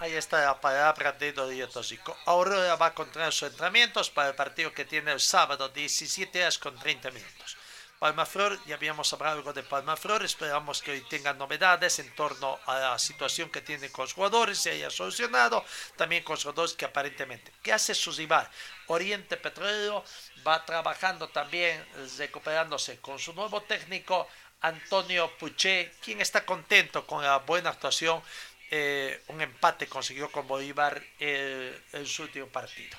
Ahí está la palabra de Dorio Tóxico. Aurora va a continuar sus entrenamientos para el partido que tiene el sábado 17 horas con 30 minutos. Palmaflor, ya habíamos hablado algo de Palmaflor, esperamos que hoy tengan novedades en torno a la situación que tiene con los jugadores, se haya solucionado, también con los jugadores que aparentemente, ¿qué hace su rival? Oriente Petrolero va trabajando también, recuperándose con su nuevo técnico, Antonio Puché, quien está contento con la buena actuación eh, un empate consiguió con Bolívar el, el, su último partido.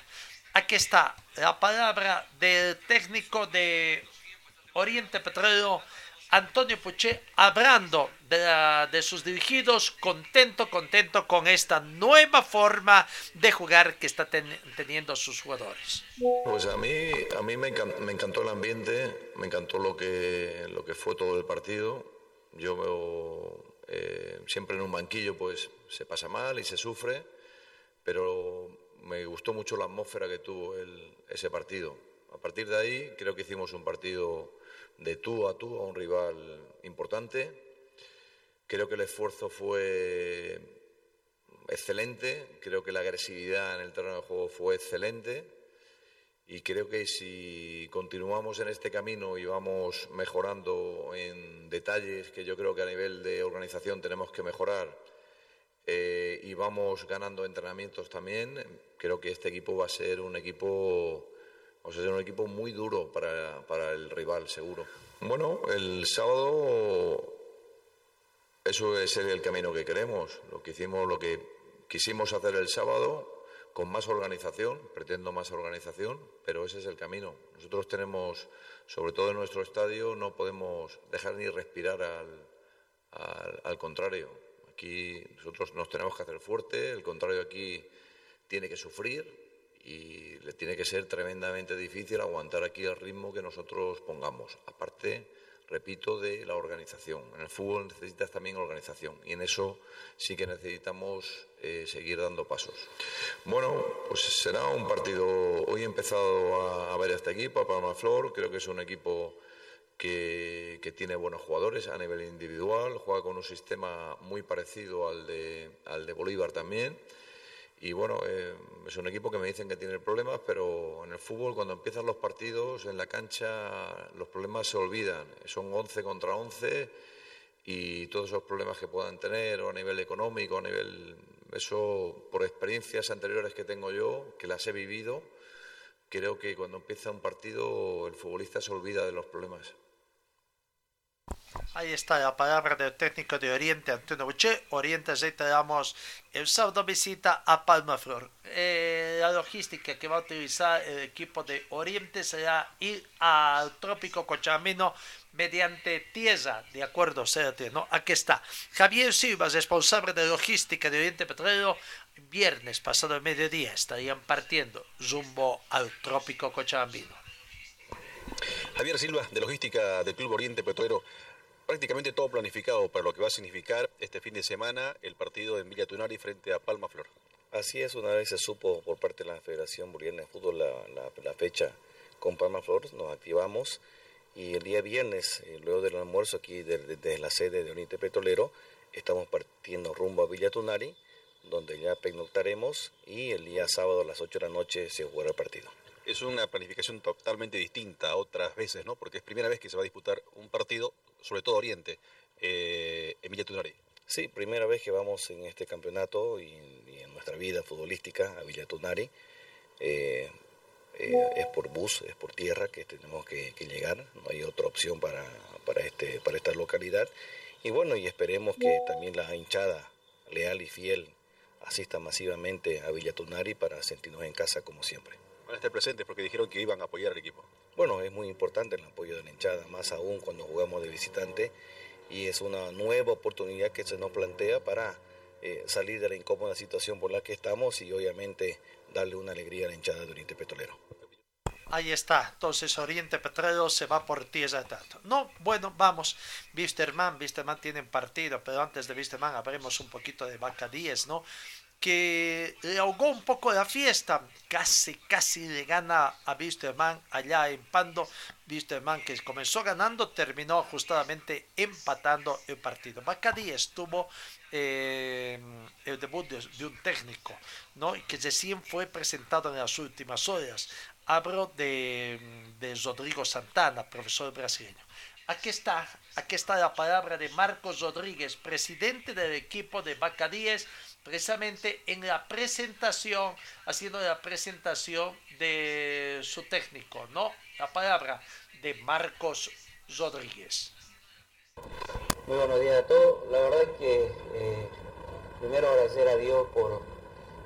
Aquí está la palabra del técnico de Oriente Petrolero, Antonio Puché, hablando de, la, de, sus dirigidos, contento, contento con esta nueva forma de jugar que está ten, teniendo sus jugadores. Pues a mí, a mí me, encantó, me encantó el ambiente, me encantó lo que, lo que fue todo el partido. Yo veo eh, siempre en un banquillo pues se pasa mal y se sufre, pero me gustó mucho la atmósfera que tuvo el, ese partido. A partir de ahí creo que hicimos un partido de tú a tú a un rival importante. Creo que el esfuerzo fue excelente, creo que la agresividad en el terreno de juego fue excelente y creo que si continuamos en este camino y vamos mejorando en detalles que yo creo que a nivel de organización tenemos que mejorar eh, y vamos ganando entrenamientos también, creo que este equipo va a ser un equipo, va a ser un equipo muy duro para, para el rival, seguro. Bueno, el sábado eso es el camino que queremos, lo que hicimos, lo que quisimos hacer el sábado con más organización, pretendo más organización, pero ese es el camino. Nosotros tenemos, sobre todo en nuestro estadio, no podemos dejar ni respirar al, al contrario. Aquí nosotros nos tenemos que hacer fuerte, el contrario aquí tiene que sufrir y le tiene que ser tremendamente difícil aguantar aquí el ritmo que nosotros pongamos. Aparte, repito, de la organización. En el fútbol necesitas también organización y en eso sí que necesitamos eh, seguir dando pasos. Bueno, pues será un partido. Hoy he empezado a, ver a este equipo, a Palma Flor. Creo que es un equipo que, que, tiene buenos jugadores a nivel individual. Juega con un sistema muy parecido al de, al de Bolívar también. Y bueno, eh, es un equipo que me dicen que tiene problemas, pero en el fútbol cuando empiezan los partidos en la cancha los problemas se olvidan. Son 11 contra 11 y todos esos problemas que puedan tener o a nivel económico, a nivel... Eso por experiencias anteriores que tengo yo, que las he vivido, creo que cuando empieza un partido el futbolista se olvida de los problemas. Ahí está la palabra del técnico de Oriente, Antonio Buché. Oriente, reiteramos, el sábado visita a Palmaflor. Eh, la logística que va a utilizar el equipo de Oriente será ir al trópico Cochamino mediante tierra, de acuerdo, Cérate, ¿no? Aquí está. Javier Silva, responsable de logística de Oriente Petrolero, viernes pasado el mediodía estarían partiendo rumbo al trópico Cochabambino. Javier Silva, de logística del Club Oriente Petrolero prácticamente todo planificado para lo que va a significar este fin de semana el partido en Villa Tunari frente a Palma Flor. Así es, una vez se supo por parte de la Federación Boliviana de Fútbol la, la, fecha con Palma Flor, nos activamos y el día viernes, eh, luego del almuerzo aquí desde de, de la sede de Oriente Petrolero, estamos partiendo rumbo a Villa Tunari, donde ya pernoctaremos y el día sábado a las 8 de la noche se jugará el partido es una planificación totalmente distinta a otras veces, ¿no? Porque es primera vez que se va a disputar un partido, sobre todo Oriente, eh, en Villa Tunari. Sí, primera vez que vamos en este campeonato y, en nuestra vida futbolística a Villa Tunari. Eh, eh, es por bus, es por tierra que tenemos que, llegar, no hay otra opción para, para, este, para esta localidad. Y bueno, y esperemos que también la hinchada leal y fiel asista masivamente a Villa Tunari para sentirnos en casa como siempre van a estar presentes porque dijeron que iban a apoyar al equipo. Bueno, es muy importante el apoyo de la hinchada, más aún cuando jugamos de visitante y es una nueva oportunidad que se nos plantea para eh, salir de la incómoda situación por la que estamos y obviamente darle una alegría a la hinchada de Oriente Petrolero. Ahí está, entonces Oriente Petrolero se va por tierra tanto. No, bueno, vamos, Wisterman, Wisterman tienen partido, pero antes de Wisterman habremos un poquito de 10, ¿no? Que le ahogó un poco la fiesta. Casi, casi le gana a Wisterman allá en Pando. Wisterman que comenzó ganando, terminó justamente empatando el partido. Bacadí estuvo eh, el debut de, de, un técnico, ¿no? que recién fue presentado en las últimas horas. hablo de, de Rodrigo Santana, profesor brasileño. Aquí está, aquí está la palabra de Marcos Rodríguez, presidente del equipo de Bacadíes, precisamente en la presentación, haciendo la presentación de su técnico, ¿no? La palabra de Marcos Rodríguez. Muy buenos días a todos. La verdad es que eh, primero agradecer a Dios por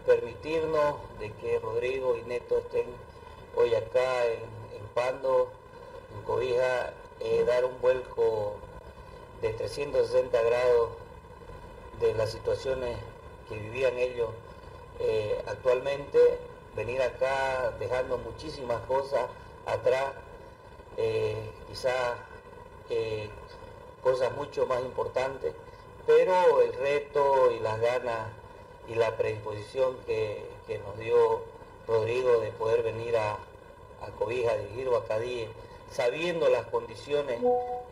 permitirnos de que Rodrigo y Neto estén hoy acá en, en Pando, en Cobija, eh, dar un vuelco de 360 grados de las situaciones que vivían ellos eh, actualmente, venir acá dejando muchísimas cosas atrás, eh, quizás cosas mucho más importantes, pero el reto y las ganas y la predisposición que, nos dio Rodrigo de poder venir a, a Cobija, a dirigir Bacadí, sabiendo las condiciones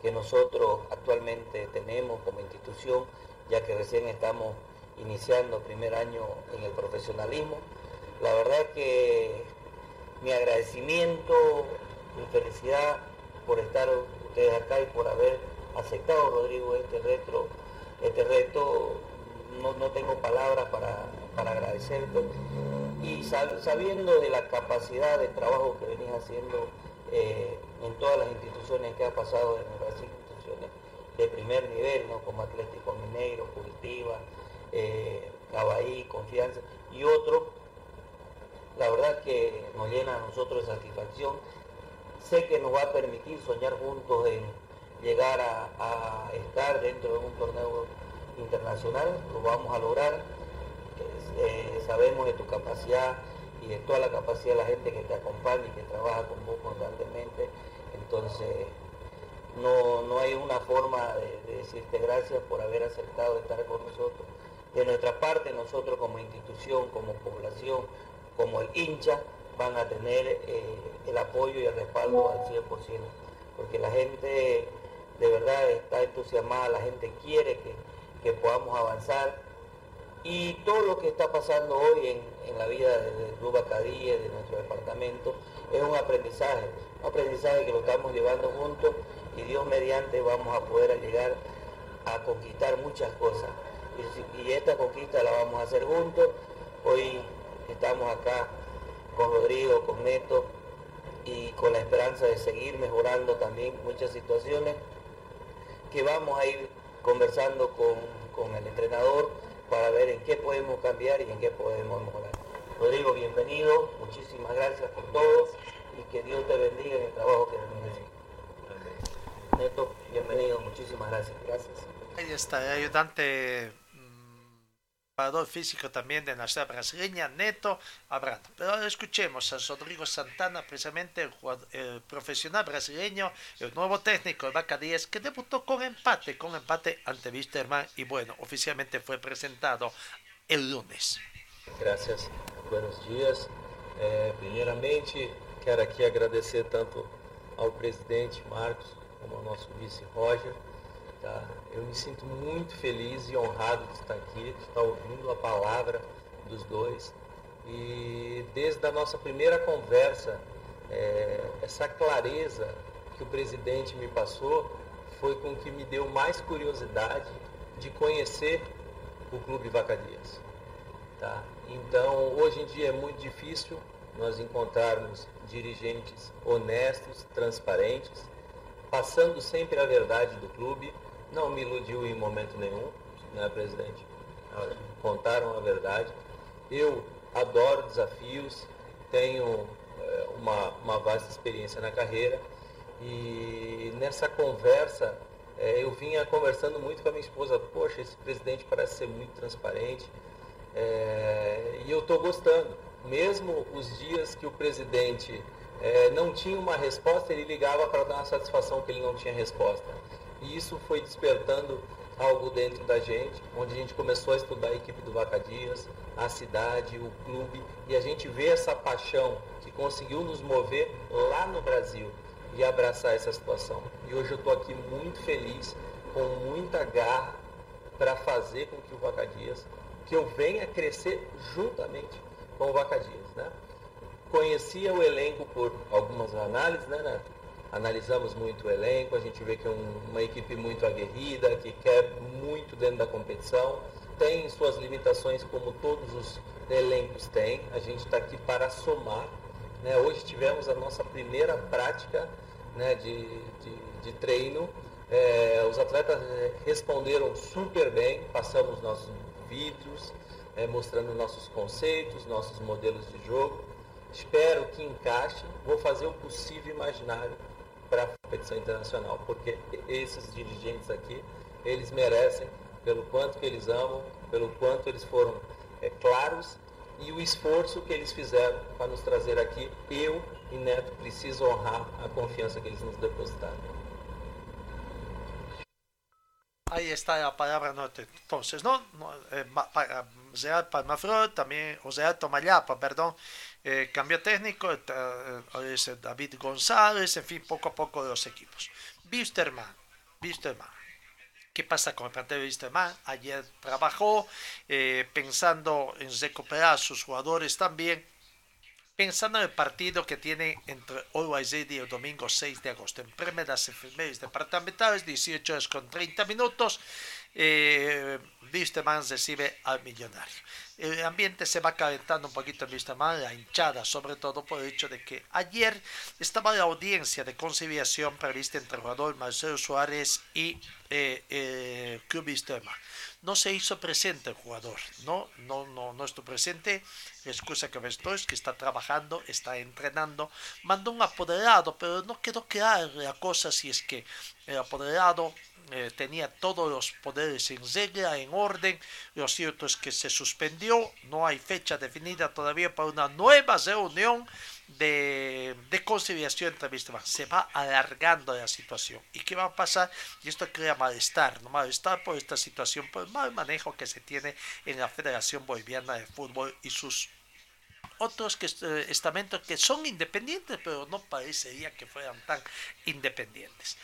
que nosotros actualmente tenemos como institución, ya que recién estamos iniciando primer año en el profesionalismo. La verdad que mi agradecimiento, mi felicidad por estar ustedes acá y por haber aceptado, Rodrigo, este reto, este reto, no, tengo palabras para, para agradecerte. Y sabiendo de la capacidad de trabajo que venís haciendo eh, en todas las instituciones que ha pasado en nuestras instituciones de primer nivel, ¿no? como Atlético Mineiro, Curitiba, eh, Confianza y otros, la verdad que nos llena a nosotros de satisfacción. Sé que nos va a permitir soñar juntos en llegar a, estar dentro de un torneo internacional, lo vamos a lograr. Eh, sabemos de tu capacidad y de toda la capacidad de la gente que te acompaña y que trabaja con vos constantemente. Entonces, no, hay una forma de, decirte gracias por haber aceptado estar con nosotros. De nuestra parte, nosotros como institución, como población, como el hincha, van a tener eh, el apoyo y el respaldo al 100%, porque la gente de verdad está entusiasmada, la gente quiere que, que podamos avanzar y todo lo que está pasando hoy en, la vida del Club Acadía, de nuestro departamento, es un aprendizaje, un aprendizaje que lo estamos llevando juntos y Dios mediante vamos a poder llegar a conquistar muchas cosas. Y, y esta conquista la vamos a hacer juntos. Hoy estamos acá con Rodrigo, con Neto y con la esperanza de seguir mejorando también muchas situaciones que vamos a ir conversando con, con el entrenador para ver en qué podemos cambiar y en qué podemos mejorar. Rodrigo, bienvenido, muchísimas gracias por todo y que Dios te bendiga en el trabajo que venís Neto, bienvenido, muchísimas gracias. Gracias. Ahí está, el ayudante físico también de nacional brasileña, Neto hablando. Pero escuchemos a Rodrigo Santana, precisamente el, profesional brasileño, el nuevo técnico de Vaca 10, que debutó con empate, con empate ante Wisterman y bueno, oficialmente fue presentado el lunes. Gracias, buenos días. Eh, primeiramente, quero aqui agradecer tanto ao presidente Marcos como ao nosso vice Roger Tá? Eu me sinto muito feliz e honrado de estar aqui, de estar ouvindo a palavra dos dois. E desde a nossa primeira conversa, é, essa clareza que o presidente me passou foi com que me deu mais curiosidade de conhecer o Clube Vacadias. Tá? Então, hoje em dia é muito difícil nós encontrarmos dirigentes honestos, transparentes, passando sempre a verdade do clube não me iludiu em momento nenhum, né, presidente? Contaram a verdade. Eu adoro desafios, tenho é, uma, uma vasta experiência na carreira e nessa conversa é, eu vinha conversando muito com a minha esposa, poxa, esse presidente parece ser muito transparente é, e eu estou gostando. Mesmo os dias que o presidente não tinha uma resposta, ele ligava para dar uma satisfação que ele não tinha resposta. E isso foi despertando algo dentro da gente, onde a gente começou a estudar a equipe do Vaca Dias, a cidade, o clube, e a gente vê essa paixão que conseguiu nos mover lá no Brasil e abraçar essa situação. E hoje eu estou aqui muito feliz, com muita garra, para fazer com que o Vaca Dias, que eu venha crescer juntamente com o Vaca Dias. Né? conhecia o elenco por algumas análises, né, Neto? Analisamos muito o elenco, a gente vê que é um, uma equipe muito aguerrida, que quer muito dentro da competição, tem suas limitações como todos os elencos têm. A gente está aqui para somar. Né? Hoje tivemos a nossa primeira prática né, de, de, de treino. É, os atletas é, responderam super bem, passamos nossos vídeos, é, mostrando nossos conceitos, nossos modelos de jogo. Espero que encaixe. Vou fazer o possível imaginário para a competição internacional, porque esses dirigentes aqui, eles merecem pelo quanto que eles amam, pelo quanto eles foram é, claros e o esforço que eles fizeram para nos trazer aqui. Eu e Neto preciso honrar a confiança que eles nos depositaram. Ahí está la palabra norte. Entonces, ¿no? no eh, para, Real Palmaflor, también, o sea, Tomayapa, perdón, eh, cambio técnico, eh, David González, en fin, poco a poco de los equipos. Bisterman, Bisterman. ¿Qué pasa con el plantel de Wisterman? Ayer trabajó eh, pensando en recuperar a sus jugadores también, pensando en el partido que tiene entre Always y el domingo 6 de agosto. En primeras enfermeras departamentales, 18 horas con 30 minutos eh, Wisterman recibe al millonario. El ambiente se va calentando un poquito en Wisterman, la hinchada, sobre todo por el hecho de que ayer estaba la audiencia de conciliación prevista entre el jugador Marcelo Suárez y eh, eh, Club. No se hizo presente el jugador, no, no, no, no estuvo presente. La excusa que me estoy es que está trabajando, está entrenando. Mandó un apoderado, pero no quedó clara la cosa si es que el apoderado eh, tenía todos los poderes en regla, en orden. Lo cierto es que se suspendió, no hay fecha definida todavía para una nueva reunión de, de conciliación entre Wisterman. Se va alargando la situación. ¿Y qué va a pasar? Y esto crea malestar, ¿no? malestar por esta situación, por el mal manejo que se tiene en la Federación Boliviana de Fútbol y sus otros eh, estamentos que son independientes, pero no parecería que fueran tan independientes.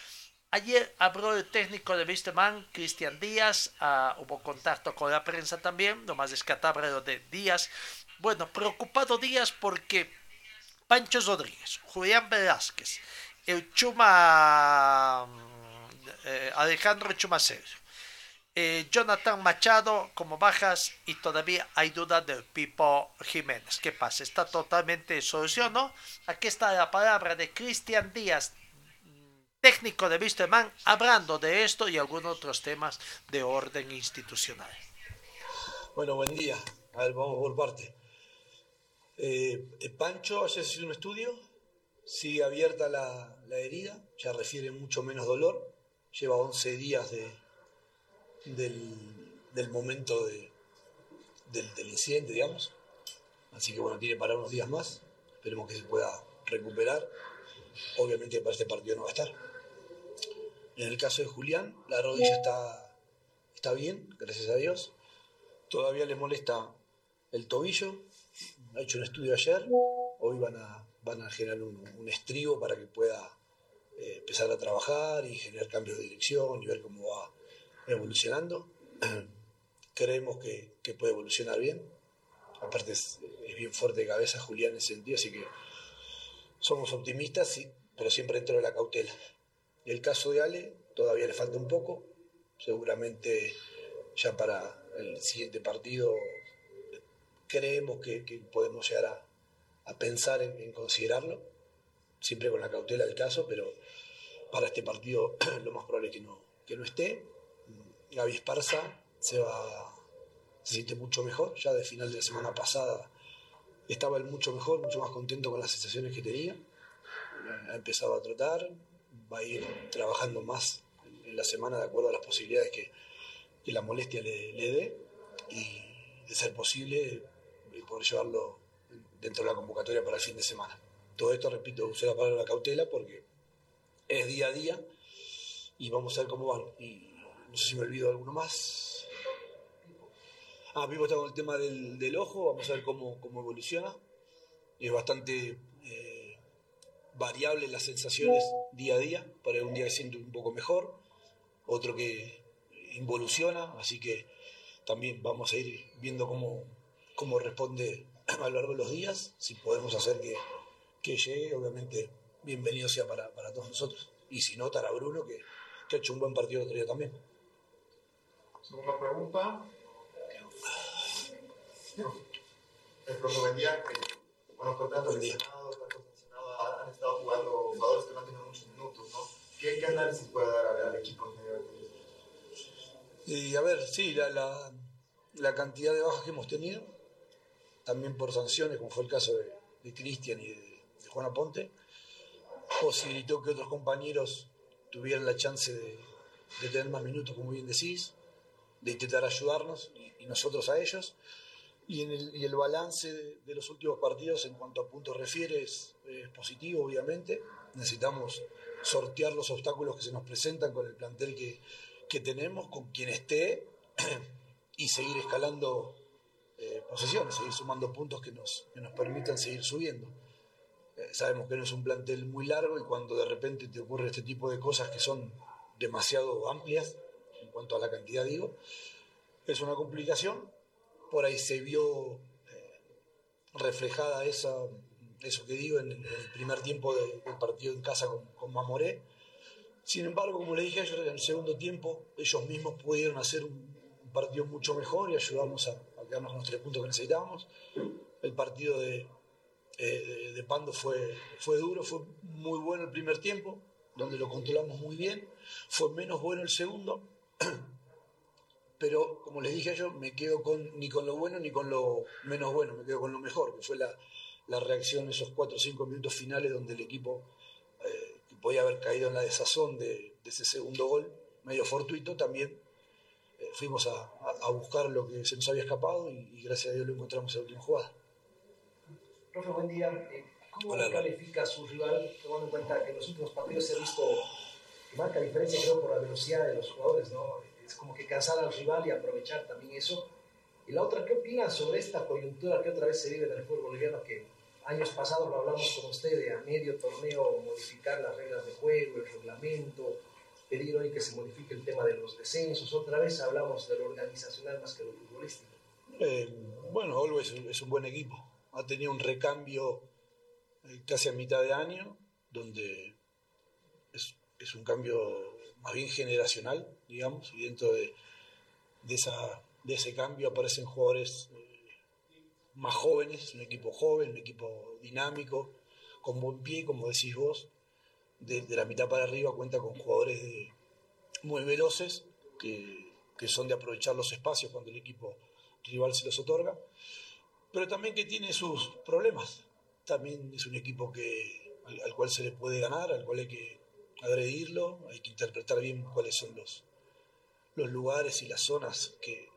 Ayer habló el técnico de Wisterman, Cristian Díaz, ah, hubo contacto con la prensa también, lo más descartable lo de Díaz. Bueno, preocupado Díaz porque Pancho Rodríguez, Julián Velázquez, el Chuma eh, Alejandro Chumacero, eh, Jonathan Machado como bajas y todavía hay dudas del Pipo Jiménez. ¿Qué pasa? Está totalmente solucionado. Aquí está la palabra de Cristian Díaz, técnico de Wisterman, hablando de esto y algunos otros temas de orden institucional. Bueno, buen día. A ver, vamos por parte. Eh, Pancho, ayer se hizo un estudio, sigue abierta la, herida, ya refiere mucho menos dolor, lleva 11 días de, del, momento de, del, del, incidente, digamos. Así que bueno, tiene para unos días más, esperemos que se pueda recuperar. Obviamente para este partido no va a estar. En el caso de Julián, la rodilla está, está bien, gracias a Dios. Todavía le molesta el tobillo, ha hecho un estudio ayer, hoy van a, van a generar un, un estribo para que pueda eh, empezar a trabajar y generar cambios de dirección y ver cómo va evolucionando. Creemos que, que, puede evolucionar bien. Aparte es, es, bien fuerte de cabeza Julián en ese sentido, así que somos optimistas, sí, pero siempre dentro de la cautela. El caso de Ale todavía le falta un poco, seguramente ya para el siguiente partido creemos que, podemos llegar a, pensar en, considerarlo, siempre con la cautela del caso, pero para este partido lo más probable es que no, que no esté. Gaby Esparza se va, se siente mucho mejor, ya de final de la semana pasada estaba él mucho mejor, mucho más contento con las sensaciones que tenía, ha empezado a trotar, va a ir trabajando más en la semana de acuerdo a las posibilidades que, que la molestia le, dé y de ser posible poder llevarlo dentro de la convocatoria para el fin de semana. Todo esto, repito, usé la palabra cautela porque es día a día y vamos a ver cómo van. Y no sé si me olvido alguno más. Ah, vivo está con el tema del, del, ojo, vamos a ver cómo, cómo evoluciona. Es bastante variable las sensaciones día a día. Para un día que siento un poco mejor, otro que involuciona, así que también vamos a ir viendo cómo, cómo responde a lo largo de los días. Si podemos hacer que, que llegue, obviamente, bienvenido sea para, para todos nosotros. Y si no, estará Bruno, que, que ha hecho un buen partido el otro día también. Segunda pregunta. El profe, buen día. Bueno, con tantos lesionados, tantos lesionados, han estado jugando jugadores que no han tenido muchos minutos, ¿no? ¿Qué, qué análisis puede dar al, al equipo? Y a ver, sí, la, la, la cantidad de bajas que hemos tenido, también por sanciones, como fue el caso de, de Cristian y de, de Juan Aponte, posibilitó que otros compañeros tuvieran la chance de, de tener más minutos, como bien decís, de intentar ayudarnos y, y nosotros a ellos. Y, en el, y el balance de, los últimos partidos en cuanto a puntos refiere es, es positivo, obviamente. Necesitamos sortear los obstáculos que se nos presentan con el plantel que, que tenemos, con quien esté, y seguir escalando eh, posesiones, seguir sumando puntos que nos, que nos permitan seguir subiendo. Eh, sabemos que no es un plantel muy largo y cuando de repente te ocurre este tipo de cosas que son demasiado amplias, en cuanto a la cantidad digo, es una complicación. Por ahí se vio eh, reflejada esa, eso que digo en, el primer tiempo de- del partido en casa con, con Mamoré. Sin embargo, como le dije ayer, en el segundo tiempo ellos mismos pudieron hacer un, partido mucho mejor y ayudarnos a, a quedarnos con los tres puntos que necesitábamos. El partido de, eh, de, de Pando fue, fue duro, fue muy bueno el primer tiempo, donde lo controlamos muy bien. Fue menos bueno el segundo, pero como les dije yo, me quedo con, ni con lo bueno ni con lo menos bueno, me quedo con lo mejor, que fue la, la reacción en esos cuatro o cinco minutos finales donde el equipo eh, que podía haber caído en la desazón de, de ese segundo gol, medio fortuito, también eh, fuimos a, a- a buscar lo que se nos había escapado y, y gracias a Dios lo encontramos en la última jugada. Profe, buen día. Eh, ¿Cómo Hola, califica a su rival, tomando en cuenta que en los últimos partidos se ha visto que marca diferencia, creo, por la velocidad de los jugadores, ¿no? Es como que cansar al rival y aprovechar también eso. Y la otra, ¿qué opina sobre esta coyuntura que otra vez se vive en el fútbol boliviano? Que años pasados lo hablamos con usted de a medio torneo modificar las reglas de juego, el reglamento, pedir hoy que se modifique el tema de los descensos. Otra vez hablamos de lo organizacional más que lo futbolístico. Eh, bueno, Always es un buen equipo. Ha tenido un recambio eh, casi a mitad de año, donde es, es un cambio más bien generacional, digamos, y dentro de, de, esa, de ese cambio aparecen jugadores eh, más jóvenes, un equipo joven, un equipo dinámico, con buen pie, como decís vos, de, la mitad para arriba cuenta con jugadores muy veloces, que, que son de aprovechar los espacios cuando el equipo rival se los otorga, pero también que tiene sus problemas. También es un equipo que, al cual se le puede ganar, al cual hay que agredirlo, hay que interpretar bien cuáles son los, los lugares y las zonas que,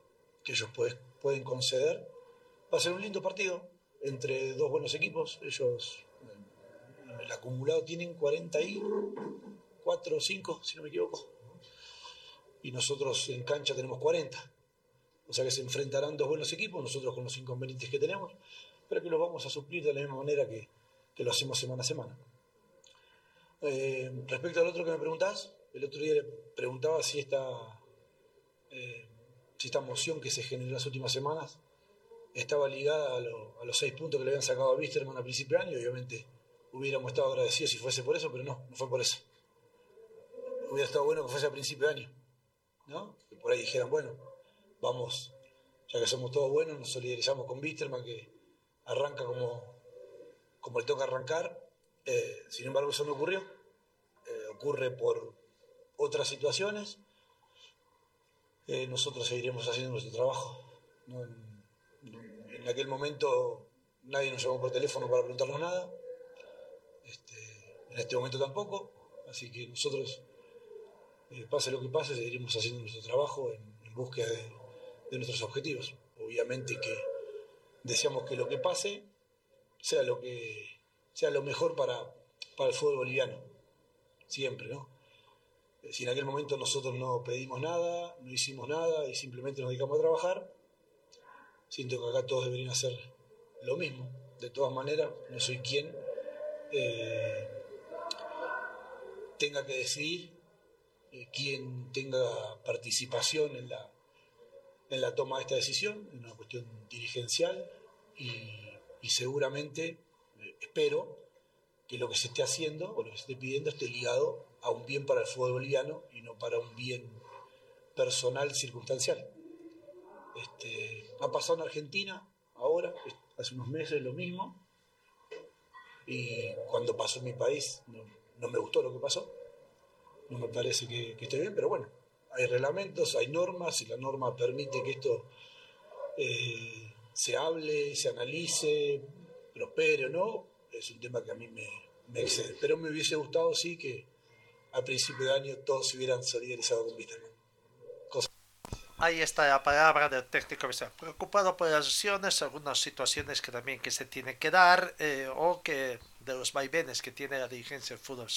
que ellos puede- pueden conceder. Va a ser un lindo partido entre dos buenos equipos. Ellos, en el acumulado, tienen 44 o 5, si no me equivoco. Y nosotros en cancha tenemos 40. O sea que se enfrentarán dos buenos equipos, nosotros con los inconvenientes que tenemos, pero que los vamos a suplir de la misma manera que, que lo hacemos semana a semana. Eh, respecto al otro que me preguntás, el otro día le preguntaba si esta, eh, si esta moción que se generó en las últimas semanas estaba ligada a, lo- a los seis puntos que le habían sacado a Wisterman a principio de año. Obviamente hubiéramos estado agradecidos si fuese por eso, pero no, no fue por eso. Hubiera estado bueno que fuese a principio de año, ¿no? Que por ahí dijeran, bueno, vamos, ya que somos todos buenos, nos solidarizamos con Wisterman, que arranca como, como le toca arrancar. Eh, sin embargo, eso no ocurrió. Eh, ocurre por otras situaciones. Eh, nosotros seguiremos haciendo nuestro trabajo. En aquel momento nadie nos llamó por teléfono para preguntarnos nada. Este, en este momento tampoco. Así que nosotros, eh, pase lo que pase, seguiremos haciendo nuestro trabajo en, en búsqueda de, de nuestros objetivos. Obviamente que deseamos que lo que pase sea lo que sea lo mejor para, para el fútbol boliviano. Siempre, ¿no? Si en aquel momento nosotros no pedimos nada, no hicimos nada y simplemente nos dedicamos a trabajar, siento que acá todos deberían hacer lo mismo. De todas maneras, no soy quien eh, tenga que decidir, eh, quien tenga participación en la, en la toma de esta decisión, es una cuestión dirigencial y y seguramente, eh, espero, que lo que se esté haciendo o lo que se esté pidiendo esté ligado a un bien para el fútbol boliviano y no para un bien personal circunstancial. Este, ha pasado en Argentina ahora, hace unos meses lo mismo, y cuando pasó en mi país no, me gustó lo que pasó, no me parece que, que, esté bien, pero bueno, hay reglamentos, hay normas, y la norma permite que esto eh, se hable, se analice, prospere o no, es un tema que a mí me, me excede. Pero me hubiese gustado, sí, que a principio de año todos se hubieran solidarizado con Wisterman. Ahí está la palabra del técnico preocupado por las lesiones, algunas situaciones que también que se tiene que dar eh, o que de los vaivenes que tiene la dirigencia del fútbol.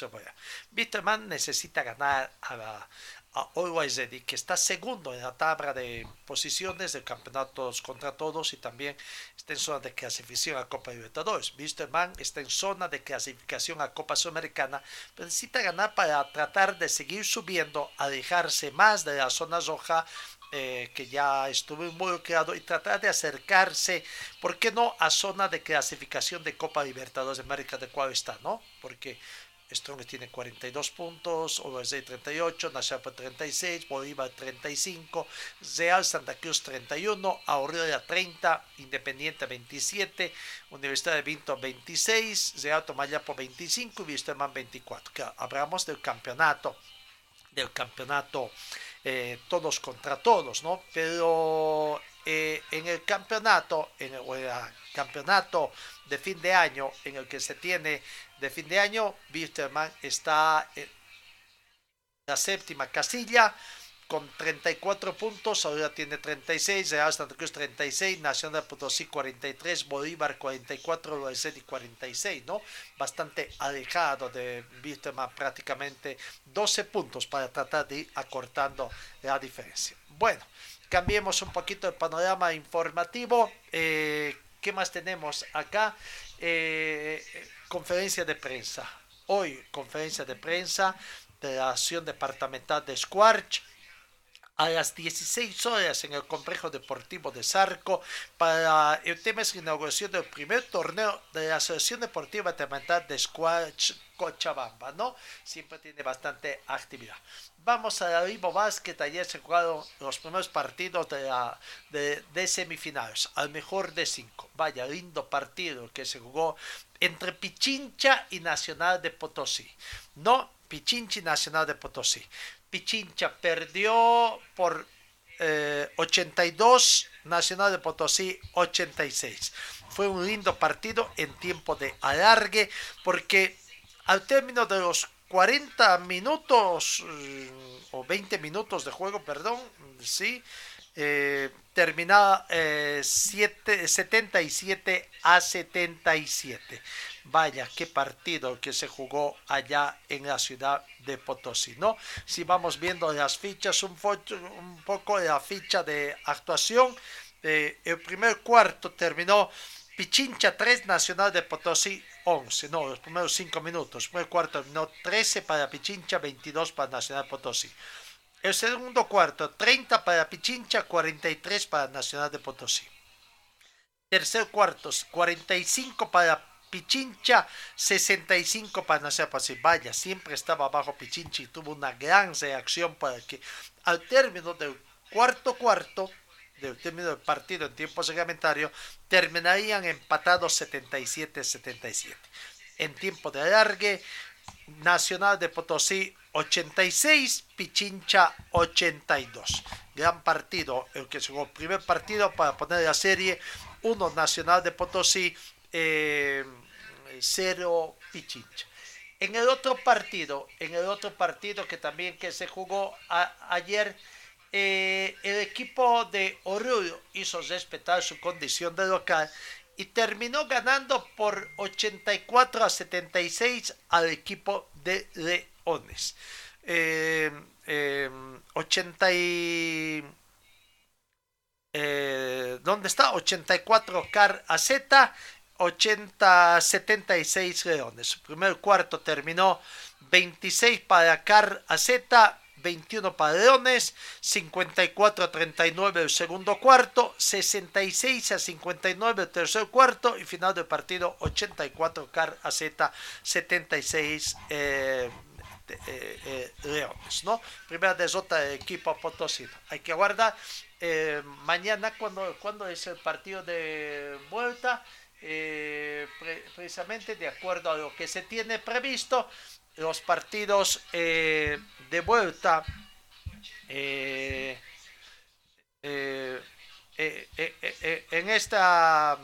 Bitterman necesita ganar a, la, a Always Ready, que está segundo en la tabla de posiciones de campeonatos contra todos y también está en zona de clasificación a Copa Libertadores. Wisterman está en zona de clasificación a Copa Sudamericana, necesita ganar para tratar de seguir subiendo, alejarse más de la zona roja eh, que ya estuvo involucrado y tratar de acercarse, ¿por qué no?, a zona de clasificación de Copa Libertadores de América, de cual está, ¿no? Porque Strong tiene 42 puntos, OSD 38, Nacional 36, Bolívar 35, Real Santa Cruz 31, Aurora 30, Independiente 27, Universidad de Vinto 26, Real Tomayapo 25 y Wisterman 24. Claro, hablamos del campeonato, del campeonato eh, todos contra todos, ¿no? Pero eh, en el campeonato, en el, campeonato de fin de año, en el que se tiene de fin de año, Wisterman está en la séptima casilla con 34 puntos, ahora tiene 36, Real Santa Cruz 36, Nacional Potosí 43, Bolívar 44, y 46, ¿no? Bastante alejado de Wisterman, prácticamente 12 puntos para tratar de ir acortando la diferencia. Bueno, cambiemos un poquito el panorama informativo. Eh, ¿Qué más tenemos acá? Eh, conferencia de prensa. Hoy, conferencia de prensa de la acción departamental de Squarch a las 16 horas en el complejo deportivo de Zarco para el tema es la inauguración del primer torneo de la Asociación Deportiva Departamental de Squash Cochabamba, ¿no? Siempre tiene bastante actividad. Vamos a Vivo Basket, ayer se jugaron los primeros partidos de, la, de, de semifinales, al mejor de cinco. Vaya, lindo partido que se jugó entre Pichincha y Nacional de Potosí. No, Pichincha y Nacional de Potosí. Pichincha perdió por 82, eh, Nacional de Potosí 86. Fue un lindo partido en tiempo de alargue porque al término de los 40 minutos mm, o 20 minutos de juego, perdón, sí, eh, terminaba 77 eh, a 77. Vaya, qué partido que se jugó allá en la ciudad de Potosí, ¿no? Si vamos viendo las fichas, un, poco la ficha de actuación, eh, el primer cuarto terminó Pichincha 3, Nacional de Potosí 11, no, los primeros 5 minutos, el primer cuarto terminó 13 para Pichincha, 22 para Nacional de Potosí. El segundo cuarto, 30 para Pichincha, 43 para Nacional de Potosí. Tercer cuarto, 45 para Pichincha, 65 para Nacional de Potosí. Vaya, siempre estaba abajo Pichincha y tuvo una gran reacción para que al término del cuarto cuarto, del término del partido en tiempo reglamentario, terminarían empatados 77-77. En tiempo de alargue, Nacional de Potosí 86, Pichincha 82. Gran partido, el que jugó primer partido para poner la serie 1 Nacional de Potosí, 0 eh, Pichincha. En el otro partido, en el otro partido que también que se jugó ayer, eh, el equipo de Oruro hizo respetar su condición de local y terminó ganando por 84 a 76 al equipo de Leones. Eh, 80 y... Eh, ¿Dónde está? 84 Car a Z, 80 76 Leones. Su primer cuarto terminó 26 para Car a Z, 21 para Leones, 54 a 39 el segundo cuarto, 66 a 59 el tercer cuarto y final del partido 84 Car a Z, 76 eh, eh, eh, Leones, ¿no? Primera derrota del equipo potosino. Hay que guardar eh, mañana cuando, cuando es el partido de vuelta, eh, pre- precisamente de acuerdo a lo que se tiene previsto, los partidos eh, de vuelta eh, eh, eh, en esta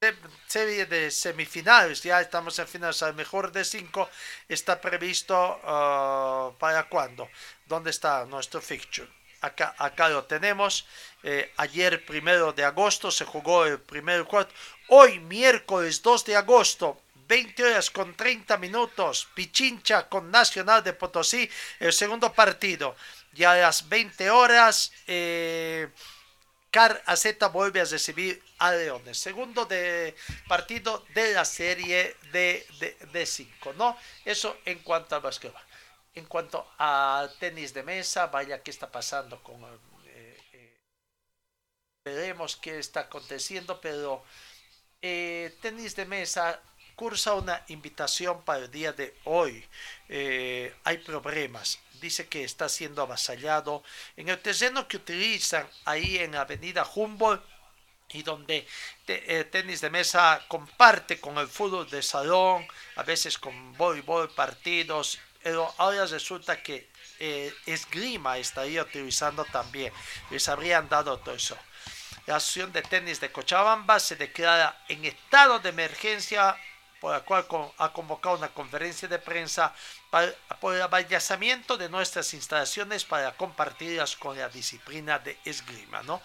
se- serie de semifinales, ya estamos en finales, al mejor de cinco está previsto ah, para cuándo, dónde está nuestro fixture. Acá, lo tenemos. Eh, ayer, primero de agosto, se jugó el primer cuarto. Hoy, miércoles 2 de agosto, 20 horas con 30 minutos, Pichincha con Nacional de Potosí, el segundo partido. Ya a las 20 horas, eh, Car AZ vuelve a recibir a Leones. Segundo partido de la serie de, de, de cinco, ¿no? Eso en cuanto al básquetbol. En cuanto al tenis de mesa, vaya qué está pasando con eh, eh, veremos qué está aconteciendo, pero eh, tenis de mesa cursa una invitación para el día de hoy. Hay problemas. Dice que está siendo avasallado en el terreno que utilizan ahí en avenida Humboldt y donde te- tenis de mesa comparte con el fútbol de salón, a veces con voleibol, partidos, pero ahora resulta que eh, esgrima estaría utilizando también. Les habrían dado todo eso. La Asociación de Tenis de Cochabamba se declara en estado de emergencia, por la cual con- ha convocado una conferencia de prensa para- por el avallazamiento de nuestras instalaciones para compartirlas con la disciplina de esgrima. ¿no?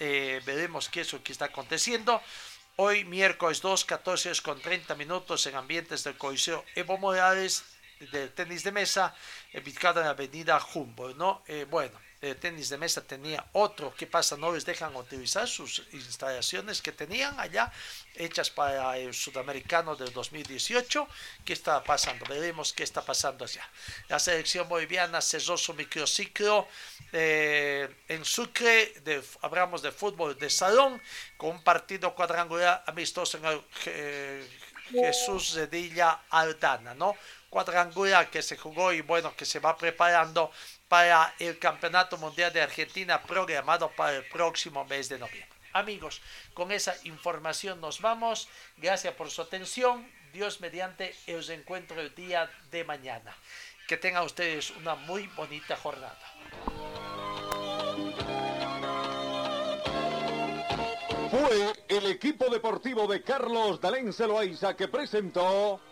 Eh, veremos qué es lo que está aconteciendo. Hoy, miércoles 2, 14 horas con 30 minutos en ambientes del Coliseo Evo Morales del tenis de mesa, eh, ubicado en la avenida Humboldt, ¿no? Eh, bueno, el tenis de mesa tenía otro, ¿qué pasa? No les dejan utilizar sus instalaciones que tenían allá, hechas para el sudamericano del 2018. ¿Qué está pasando? Veremos qué está pasando allá. La selección boliviana cerró su microciclo eh, en Sucre, de, hablamos de fútbol de salón, con un partido cuadrangular amistoso en el eh, Jesús Zedilla Aldana, ¿no? Cuadrangular que se jugó y bueno, que se va preparando para el Campeonato Mundial de Argentina programado para el próximo mes de noviembre. Amigos, con esa información nos vamos. Gracias por su atención. Dios mediante, os encuentro el día de mañana. Que tengan ustedes una muy bonita jornada. Fue el equipo deportivo de Carlos Dalén Celoaiza que presentó